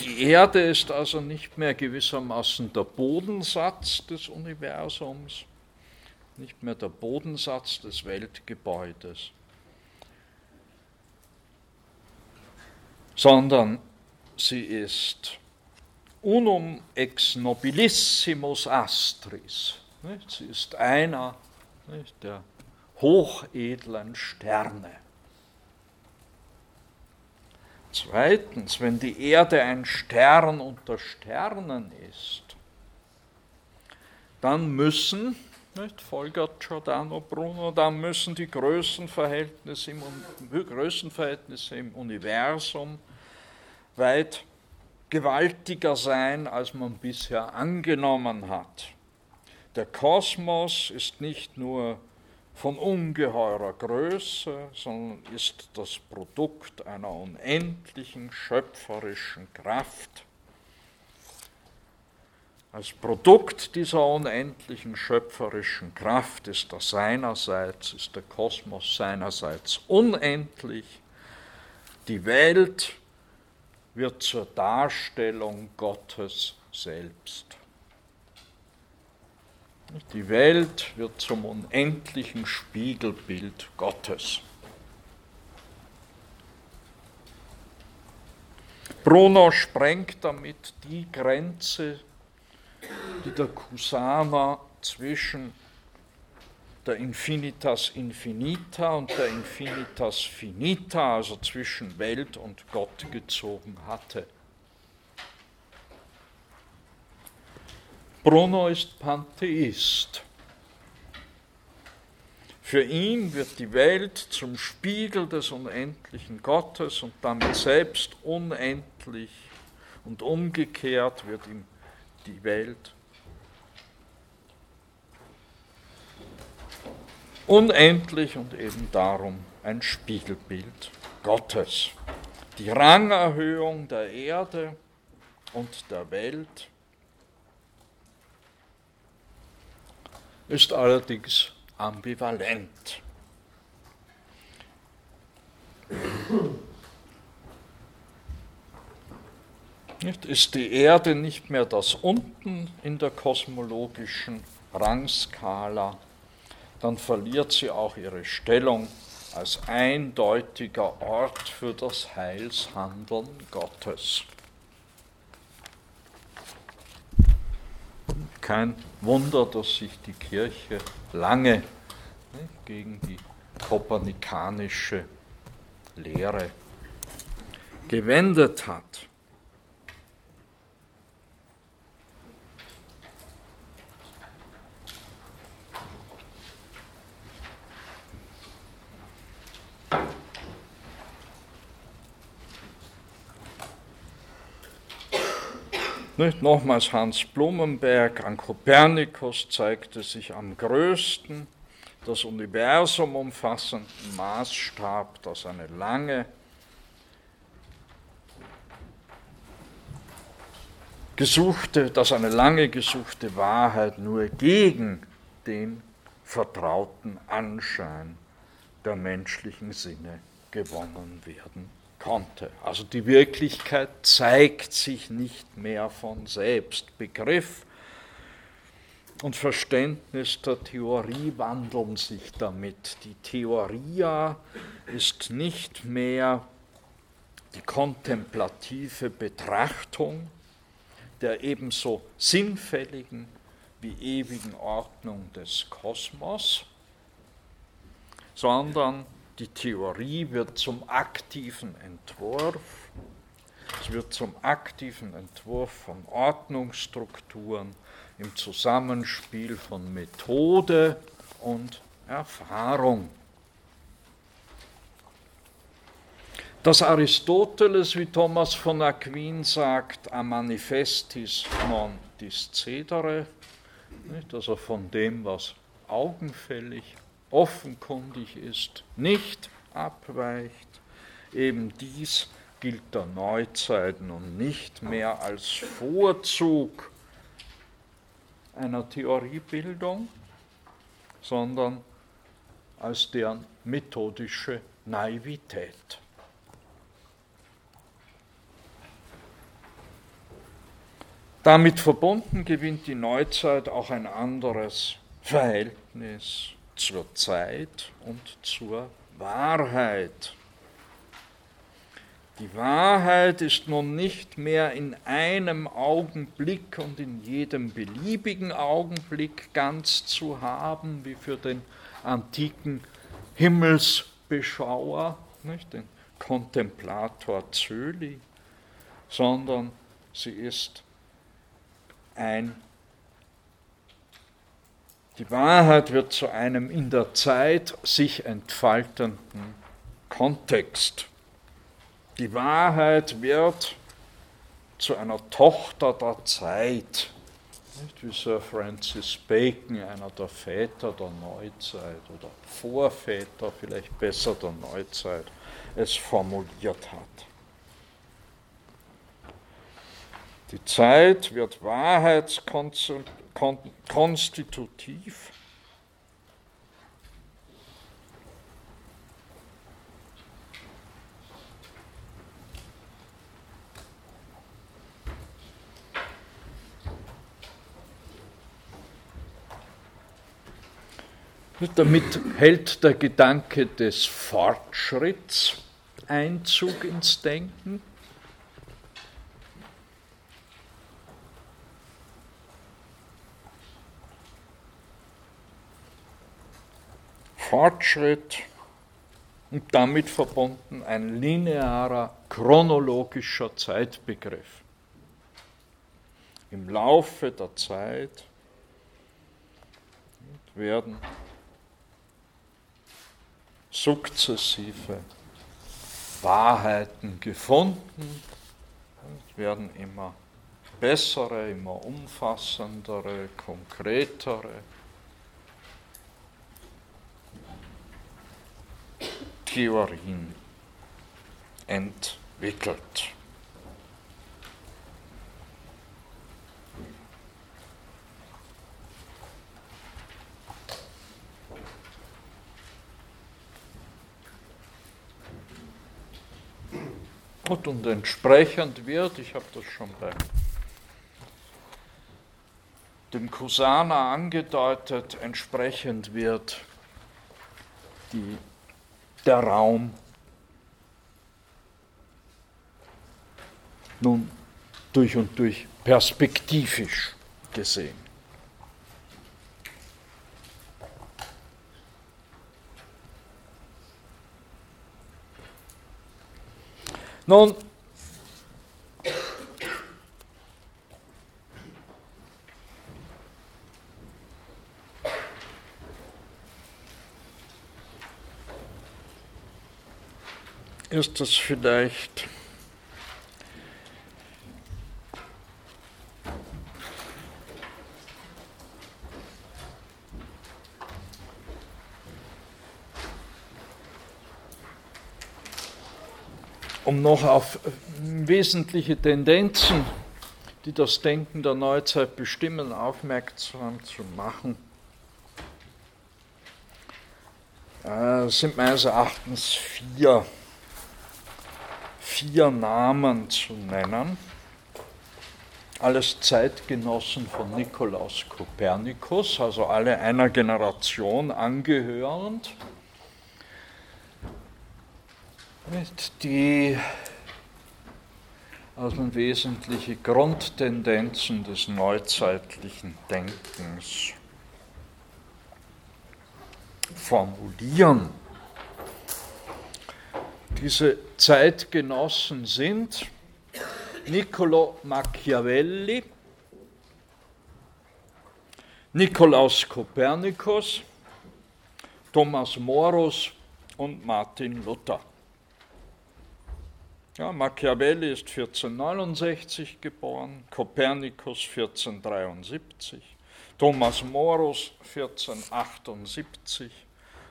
Die Erde ist also nicht mehr gewissermaßen der Bodensatz des Universums, nicht mehr der Bodensatz des Weltgebäudes, sondern sie ist unum ex nobilissimus astris? Sie ist einer der hochedlen Sterne. Zweitens, wenn die Erde ein Stern unter Sternen ist, dann müssen, nicht, folgert Giordano Bruno, dann müssen die Größenverhältnisse im, Größenverhältnisse im Universum weit gewaltiger sein, als man bisher angenommen hat. Der Kosmos ist nicht nur von ungeheurer Größe, sondern ist das Produkt einer unendlichen schöpferischen Kraft. Als Produkt dieser unendlichen schöpferischen Kraft ist er seinerseits, ist der Kosmos seinerseits unendlich. Die Welt wird zur Darstellung Gottes selbst. Die Welt wird zum unendlichen Spiegelbild Gottes. Bruno sprengt damit die Grenze, die der Kusama zwischen der Infinitas Infinita und der Infinitas Finita, also zwischen Welt und Gott gezogen hatte. Bruno ist Pantheist. Für ihn wird die Welt zum Spiegel des unendlichen Gottes und damit selbst unendlich und umgekehrt wird ihm die Welt unendlich und eben darum ein Spiegelbild Gottes. Die Rangerhöhung der Erde und der Welt ist allerdings ambivalent. Nicht? Ist die Erde nicht mehr das Unten in der kosmologischen Rangskala, dann verliert sie auch ihre Stellung als eindeutiger Ort für das Heilshandeln Gottes. Kein Wunder, dass sich die Kirche lange gegen die kopernikanische Lehre gewendet hat. Nicht? Nochmals Hans Blumenberg, an Kopernikus zeigte sich am größten, das Universum umfassenden Maßstab, das eine lange gesuchte, dass eine lange gesuchte Wahrheit nur gegen den vertrauten Anschein der menschlichen Sinne gewonnen werden konnte. Also die Wirklichkeit zeigt sich nicht mehr von selbst. Begriff und Verständnis der Theorie wandeln sich damit. Die Theoria ist nicht mehr die kontemplative Betrachtung der ebenso sinnfälligen wie ewigen Ordnung des Kosmos, sondern die Theorie wird zum aktiven Entwurf, es wird zum aktiven Entwurf von Ordnungsstrukturen im Zusammenspiel von Methode und Erfahrung. Dass Aristoteles, wie Thomas von Aquin sagt, a manifestis non discedere, also von dem, was augenfällig offenkundig ist, nicht abweicht. Eben dies gilt der Neuzeit nun nicht mehr als Vorzug einer Theoriebildung, sondern als deren methodische Naivität. Damit verbunden gewinnt die Neuzeit auch ein anderes Verhältnis zur Zeit und zur Wahrheit. Die Wahrheit ist nun nicht mehr in einem Augenblick und in jedem beliebigen Augenblick ganz zu haben, wie für den antiken Himmelsbeschauer, nicht, den Kontemplator Zöli, sondern sie ist ein die Wahrheit wird zu einem in der Zeit sich entfaltenden Kontext. Die Wahrheit wird zu einer Tochter der Zeit, nicht wie Sir Francis Bacon, einer der Väter der Neuzeit oder Vorväter vielleicht besser der Neuzeit, es formuliert hat. Die Zeit wird wahrheitskonzentriert konstitutiv. Damit hält der Gedanke des Fortschritts Einzug ins Denken. Fortschritt und damit verbunden ein linearer chronologischer Zeitbegriff. Im Laufe der Zeit werden sukzessive Wahrheiten gefunden, werden immer bessere, immer umfassendere, konkretere, Theorien entwickelt. Und, und entsprechend wird, ich habe das schon bei dem Kusana angedeutet, entsprechend wird die, der Raum nun durch und durch perspektivisch gesehen. Nun, ist es vielleicht. Um noch auf äh, wesentliche Tendenzen, die das Denken der Neuzeit bestimmen, aufmerksam zu machen, äh, sind meines Erachtens vier, vier Namen zu nennen. Alles Zeitgenossen von Nikolaus Kopernikus, also alle einer Generation angehörend die also wesentliche Grundtendenzen des neuzeitlichen Denkens formulieren. Diese Zeitgenossen sind Niccolo Machiavelli, Nikolaus Kopernikus, Thomas Morus und Martin Luther. Ja, Machiavelli ist 1469 geboren, Kopernikus 1473, Thomas Morus 1478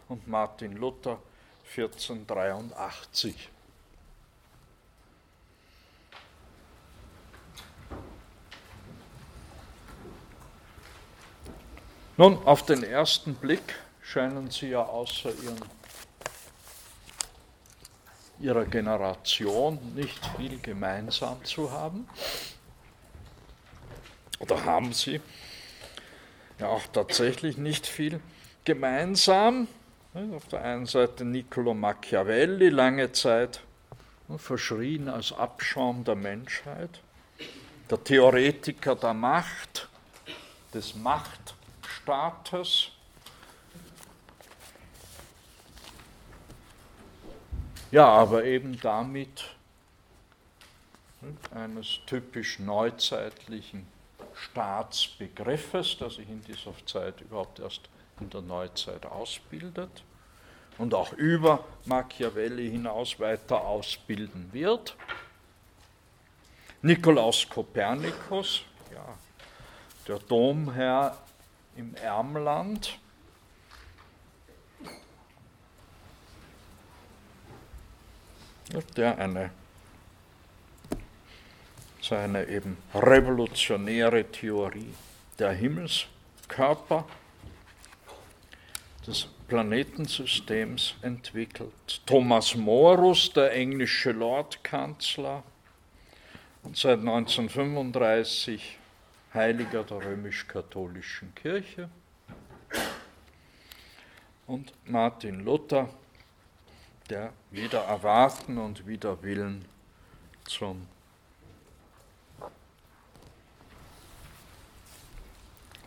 und Martin Luther 1483. Nun, auf den ersten Blick scheinen sie ja außer ihren ihrer Generation nicht viel gemeinsam zu haben. Oder haben sie ja auch tatsächlich nicht viel gemeinsam. Auf der einen Seite Niccolo Machiavelli, lange Zeit verschrien als Abschaum der Menschheit, der Theoretiker der Macht, des Machtstaates, Ja, aber eben damit eines typisch neuzeitlichen Staatsbegriffes, das sich in dieser Zeit überhaupt erst in der Neuzeit ausbildet und auch über Machiavelli hinaus weiter ausbilden wird. Nikolaus Kopernikus, ja, der Domherr im Ermland, der eine seine eben revolutionäre Theorie der Himmelskörper des Planetensystems entwickelt. Thomas Morus, der englische Lordkanzler und seit 1935 Heiliger der römisch-katholischen Kirche. Und Martin Luther, der wieder Erwarten und wieder Willen zum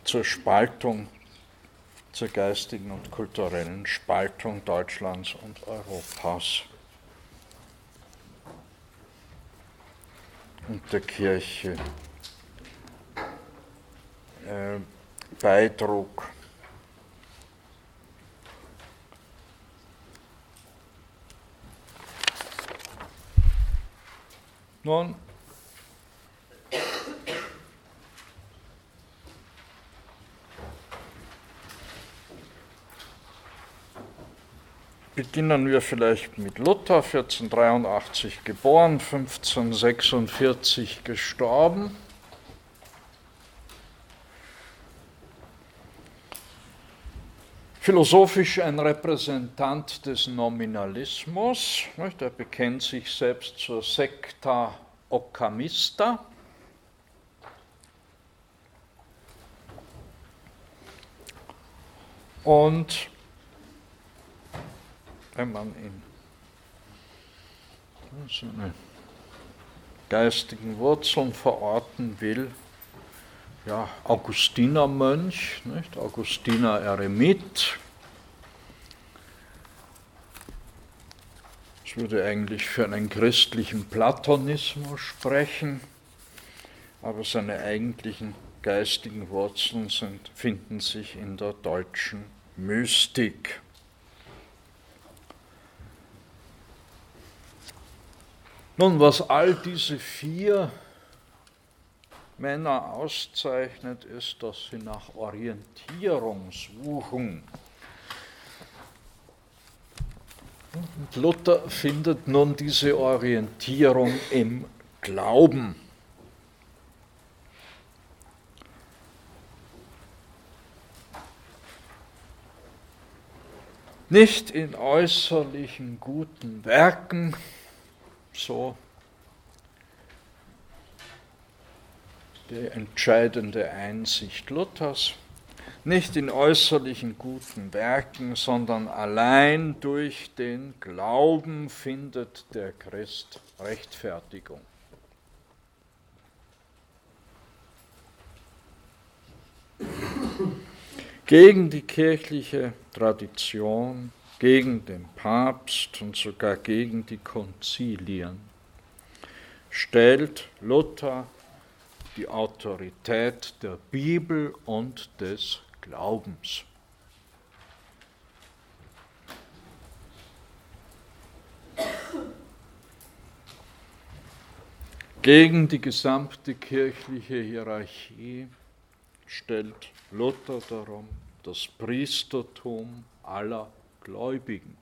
zur Spaltung, zur geistigen und kulturellen Spaltung Deutschlands und Europas und der Kirche äh, beitrug. Nun, beginnen wir vielleicht mit Luther, 1483 geboren, 1546 gestorben. philosophisch ein Repräsentant des Nominalismus. Er bekennt sich selbst zur Secta Occamista. Und wenn man ihn seine geistigen Wurzeln verorten will, ja, Augustinermönch, nicht? Augustiner Eremit. Ich würde eigentlich für einen christlichen Platonismus sprechen, aber seine eigentlichen geistigen Wurzeln sind, finden sich in der deutschen Mystik. Nun, was all diese vier Männer auszeichnet, ist, dass sie nach Orientierung suchen. Und Luther findet nun diese Orientierung im Glauben. Nicht in äußerlichen guten Werken, so die entscheidende Einsicht Luthers, nicht in äußerlichen guten Werken, sondern allein durch den Glauben findet der Christ Rechtfertigung. Gegen die kirchliche Tradition, gegen den Papst und sogar gegen die Konzilien stellt Luther die Autorität der Bibel und des Glaubens. Gegen die gesamte kirchliche Hierarchie stellt Luther darum das Priestertum aller Gläubigen.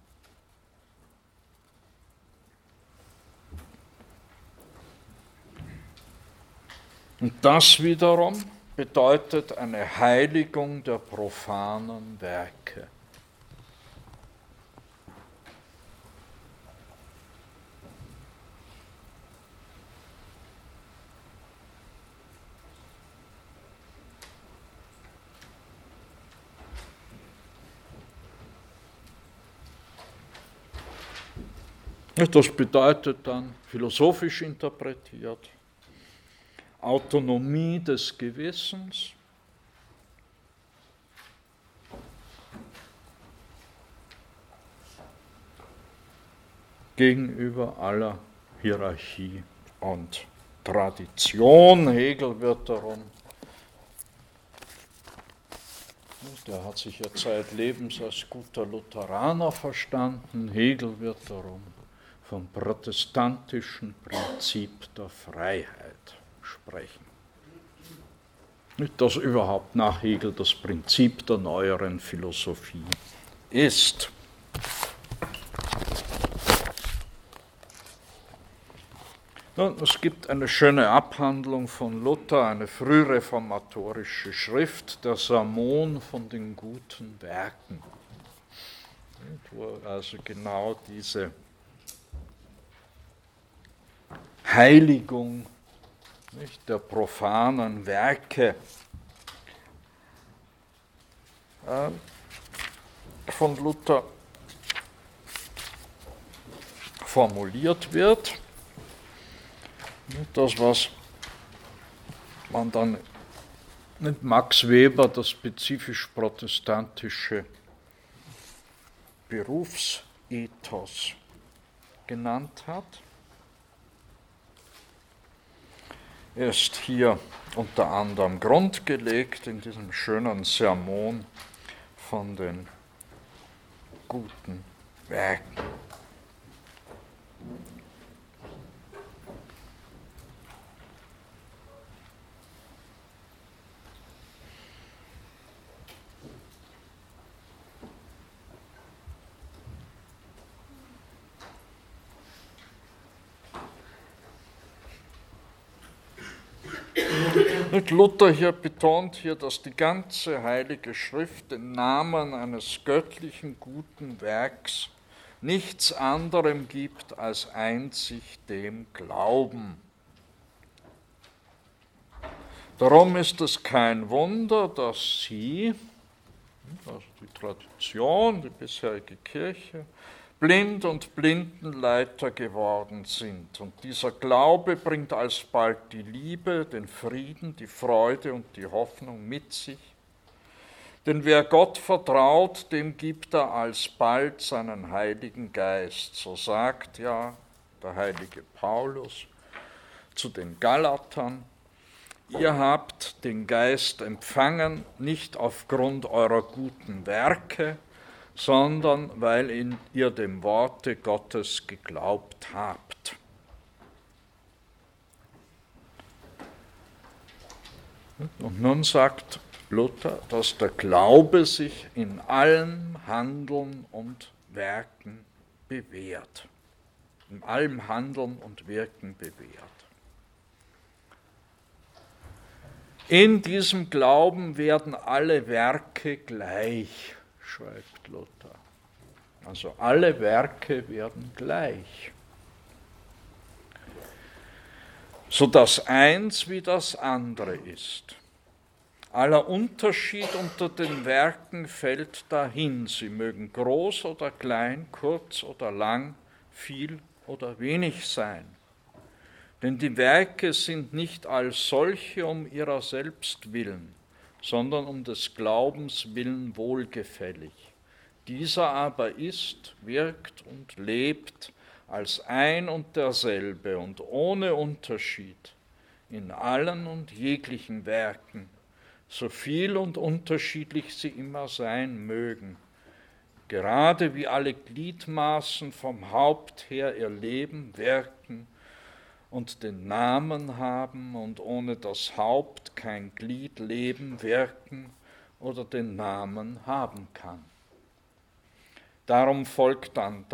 Und das wiederum bedeutet eine Heiligung der profanen Werke. Das bedeutet dann philosophisch interpretiert, Autonomie des Gewissens. gegenüber aller Hierarchie und Tradition. Hegel wird darum, der hat sich ja zeitlebens als guter Lutheraner verstanden, Hegel wird darum vom protestantischen Prinzip der Freiheit sprechen. Dass überhaupt nach Hegel das Prinzip der neueren Philosophie ist. Nun, es gibt eine schöne Abhandlung von Luther, eine frühreformatorische Schrift, der Sermon von den guten Werken, wo also genau diese Heiligung nicht, der profanen Werke äh, von Luther formuliert wird. Das, was man dann mit Max Weber das spezifisch protestantische Berufsethos genannt hat ist hier unter anderem grundgelegt in diesem schönen Sermon von den guten Werken. Luther hier betont hier, dass die ganze Heilige Schrift den Namen eines göttlichen guten Werks nichts anderem gibt als einzig dem Glauben. Darum ist es kein Wunder, dass sie, also die Tradition, die bisherige Kirche, blind und Blindenleiter geworden sind. Und dieser Glaube bringt alsbald die Liebe, den Frieden, die Freude und die Hoffnung mit sich. Denn wer Gott vertraut, dem gibt er alsbald seinen Heiligen Geist. So sagt ja der heilige Paulus zu den Galatern, ihr habt den Geist empfangen, nicht aufgrund eurer guten Werke, sondern weil in ihr dem Worte Gottes geglaubt habt. Und nun sagt Luther, dass der Glaube sich in allem Handeln und Werken bewährt. In allem Handeln und Wirken bewährt. In diesem Glauben werden alle Werke gleich schreibt Luther. Also alle Werke werden gleich. So dass eins wie das andere ist. Aller Unterschied unter den Werken fällt dahin. Sie mögen groß oder klein, kurz oder lang, viel oder wenig sein. Denn die Werke sind nicht als solche um ihrer selbst willen, sondern um des Glaubens willen wohlgefällig. Dieser aber ist, wirkt und lebt als ein und derselbe und ohne Unterschied in allen und jeglichen Werken, so viel und unterschiedlich sie immer sein mögen, gerade wie alle Gliedmaßen vom Haupt her ihr Leben, Wirken und den Namen haben und ohne das Haupt kein Glied leben, wirken oder den Namen haben kann. Darum folgt dann,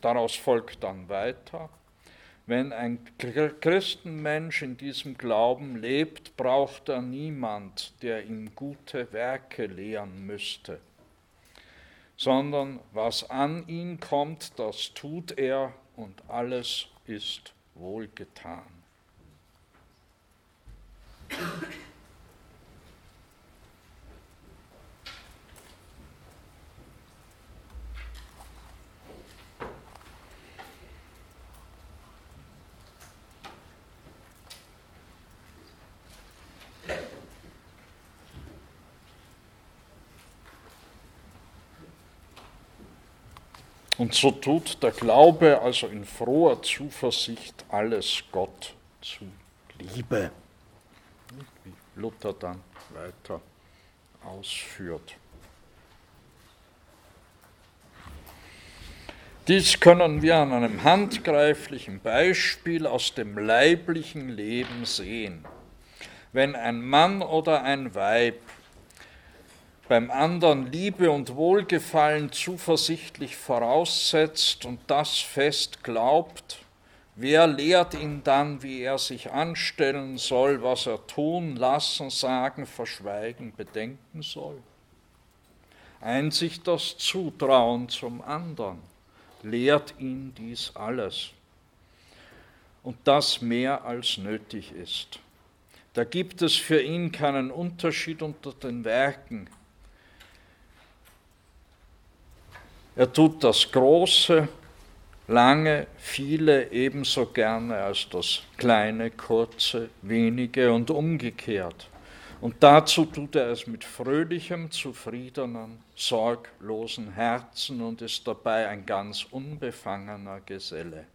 daraus folgt dann weiter, wenn ein Christenmensch in diesem Glauben lebt, braucht er niemand, der ihm gute Werke lehren müsste, sondern was an ihn kommt, das tut er und alles ist wohlgetan. Und so tut der Glaube also in froher Zuversicht alles Gott zu Liebe, wie Luther dann weiter ausführt. Dies können wir an einem handgreiflichen Beispiel aus dem leiblichen Leben sehen. Wenn ein Mann oder ein Weib beim anderen Liebe und Wohlgefallen zuversichtlich voraussetzt und das fest glaubt, wer lehrt ihn dann, wie er sich anstellen soll, was er tun, lassen, sagen, verschweigen, bedenken soll? Einzig das Zutrauen zum anderen lehrt ihn dies alles. Und das mehr als nötig ist. Da gibt es für ihn keinen Unterschied unter den Werken, Er tut das Große, lange, viele ebenso gerne als das Kleine, Kurze, Wenige und umgekehrt. Und dazu tut er es mit fröhlichem, zufriedenem, sorglosen Herzen und ist dabei ein ganz unbefangener Geselle.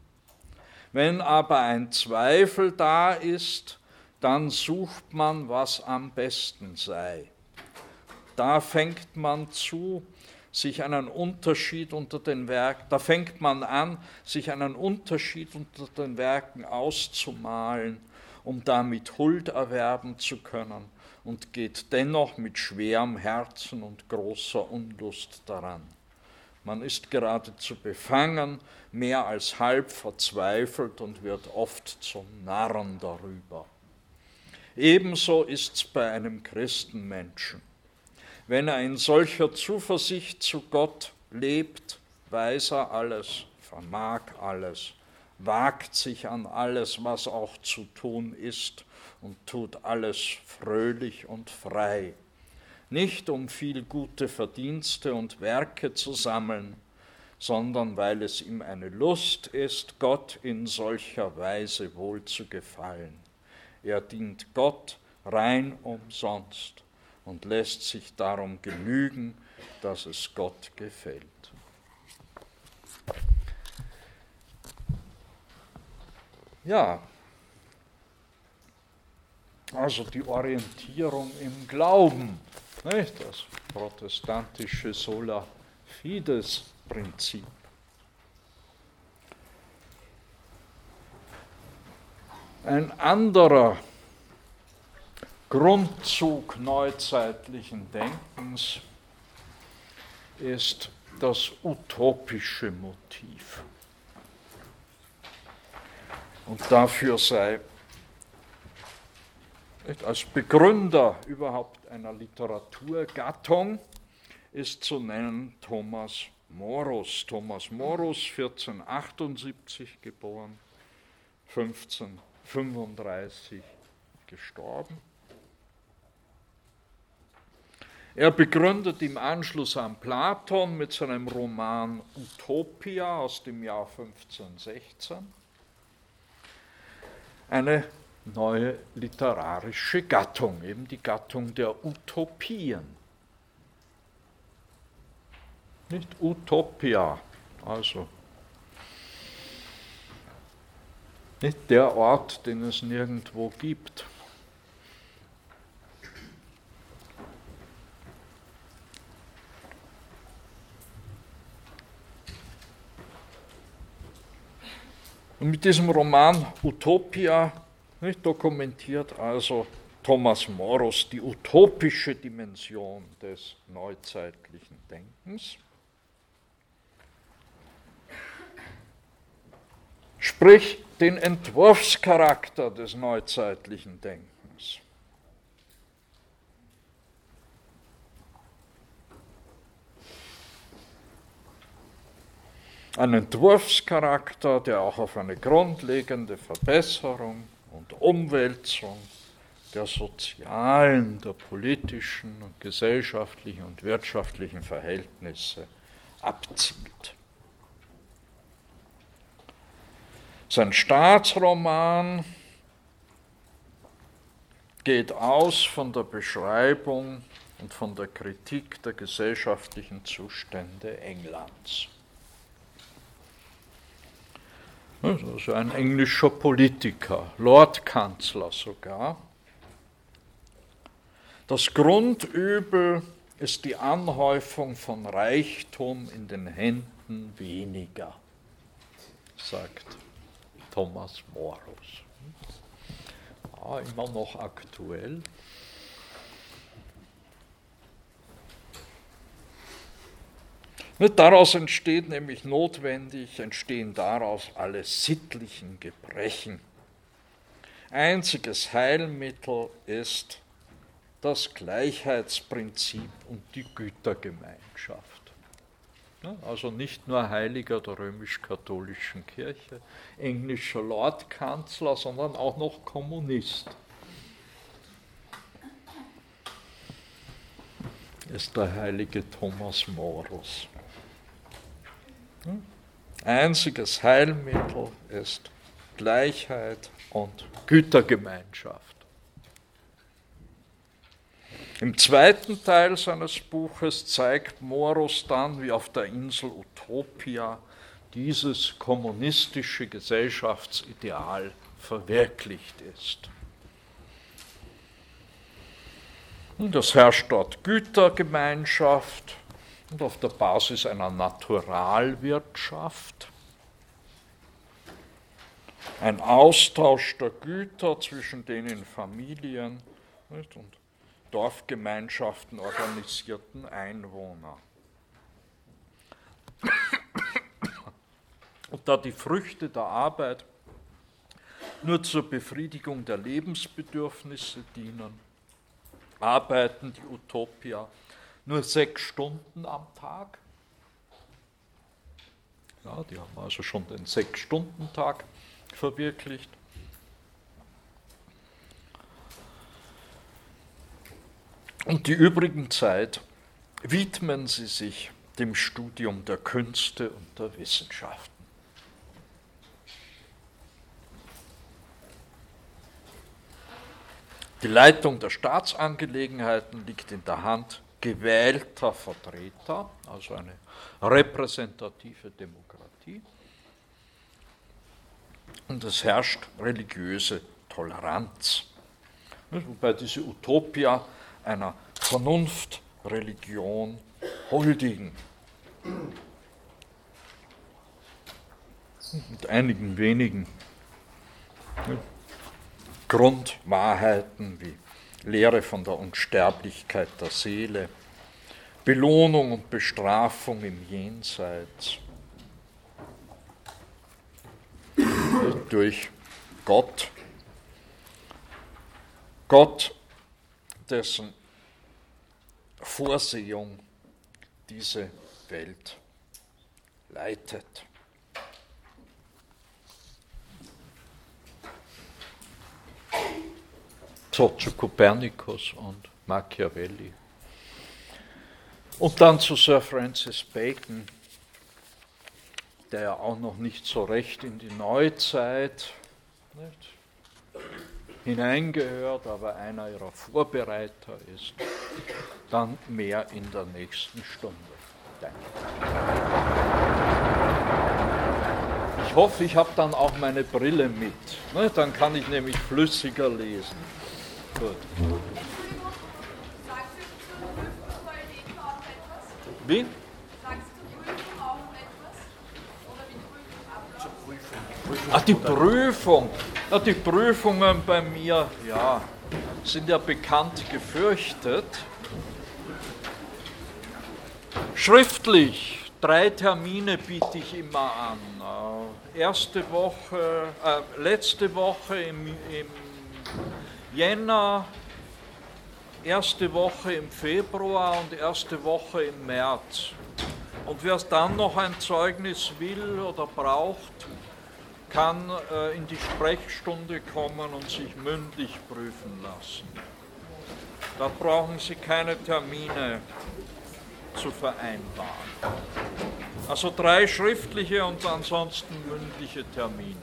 Wenn aber ein Zweifel da ist, dann sucht man, was am besten sei. Da fängt man zu, sich einen Unterschied unter den Werken, da fängt man an, sich einen Unterschied unter den Werken auszumalen, um damit Huld erwerben zu können und geht dennoch mit schwerem Herzen und großer Unlust daran. Man ist geradezu befangen, mehr als halb verzweifelt und wird oft zum Narren darüber. Ebenso ist es bei einem Christenmenschen. Wenn er in solcher Zuversicht zu Gott lebt, weiß er alles, vermag alles, wagt sich an alles, was auch zu tun ist und tut alles fröhlich und frei. Nicht um viel gute Verdienste und Werke zu sammeln, sondern weil es ihm eine Lust ist, Gott in solcher Weise wohl zu gefallen. Er dient Gott rein umsonst und lässt sich darum genügen, dass es Gott gefällt. Ja, also die Orientierung im Glauben, nicht? das protestantische Sola Fides Prinzip. Ein anderer Grundzug neuzeitlichen Denkens ist das utopische Motiv. Und dafür sei als Begründer überhaupt einer Literaturgattung ist zu nennen Thomas Morus. Thomas Morus, 1478 geboren, 1535 gestorben. Er begründet im Anschluss an Platon mit seinem Roman Utopia aus dem Jahr 1516 eine neue literarische Gattung, eben die Gattung der Utopien. Nicht Utopia, also nicht der Ort, den es nirgendwo gibt. Und mit diesem Roman Utopia nicht, dokumentiert also Thomas Morus die utopische Dimension des neuzeitlichen Denkens. Sprich den Entwurfscharakter des neuzeitlichen Denkens. Ein Entwurfscharakter, der auch auf eine grundlegende Verbesserung und Umwälzung der sozialen, der politischen und gesellschaftlichen und wirtschaftlichen Verhältnisse abzielt. Sein Staatsroman geht aus von der Beschreibung und von der Kritik der gesellschaftlichen Zustände Englands. Also ein englischer Politiker, Lordkanzler sogar. Das Grundübel ist die Anhäufung von Reichtum in den Händen weniger, sagt Thomas Morus. Ja, immer noch aktuell. Daraus entsteht nämlich notwendig, entstehen daraus alle sittlichen Gebrechen. Einziges Heilmittel ist das Gleichheitsprinzip und die Gütergemeinschaft. Also nicht nur Heiliger der römisch-katholischen Kirche, englischer Lordkanzler, sondern auch noch Kommunist. Ist der heilige Thomas Morus. Einziges Heilmittel ist Gleichheit und Gütergemeinschaft. Im zweiten Teil seines Buches zeigt Morus dann, wie auf der Insel Utopia dieses kommunistische Gesellschaftsideal verwirklicht ist. Und es herrscht dort Gütergemeinschaft, und auf der Basis einer Naturalwirtschaft ein Austausch der Güter zwischen den in Familien und Dorfgemeinschaften organisierten Einwohnern. Und da die Früchte der Arbeit nur zur Befriedigung der Lebensbedürfnisse dienen, arbeiten die Utopia nur sechs Stunden am Tag. Ja, die haben also schon den Sechs-Stunden-Tag verwirklicht. Und die übrigen Zeit widmen sie sich dem Studium der Künste und der Wissenschaften. Die Leitung der Staatsangelegenheiten liegt in der Hand gewählter Vertreter, also eine repräsentative Demokratie. Und es herrscht religiöse Toleranz. Wobei diese Utopia einer Vernunftreligion huldigen. Mit einigen wenigen Grundwahrheiten wie Lehre von der Unsterblichkeit der Seele, Belohnung und Bestrafung im Jenseits durch Gott. Gott, dessen Vorsehung diese Welt leitet. So zu Kopernikus und Machiavelli. Und dann zu Sir Francis Bacon, der ja auch noch nicht so recht in die Neuzeit nicht, hineingehört, aber einer ihrer Vorbereiter ist. Dann mehr in der nächsten Stunde. Danke. Ich hoffe, ich habe dann auch meine Brille mit. Ne? Dann kann ich nämlich flüssiger lesen. Gut. Wie? Ach, die Prüfung. Ja, die Prüfungen bei mir, ja, sind ja bekannt gefürchtet. Schriftlich, drei Termine biete ich immer an. Äh, erste Woche, äh, letzte Woche im, im Jänner, erste Woche im Februar und erste Woche im März. Und wer dann noch ein Zeugnis will oder braucht, kann äh, in die Sprechstunde kommen und sich mündlich prüfen lassen. Da brauchen Sie keine Termine zu vereinbaren. Also drei schriftliche und ansonsten mündliche Termine.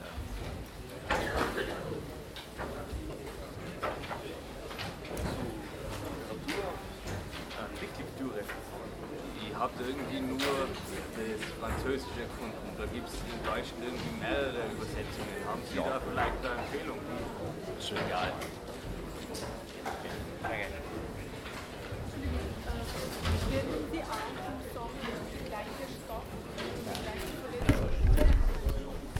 Habe irgendwie nur das Französische gefunden. Da gibt es in Deutsch irgendwie mehrere Übersetzungen. Haben Sie ja. da vielleicht eine Empfehlung? Ist egal.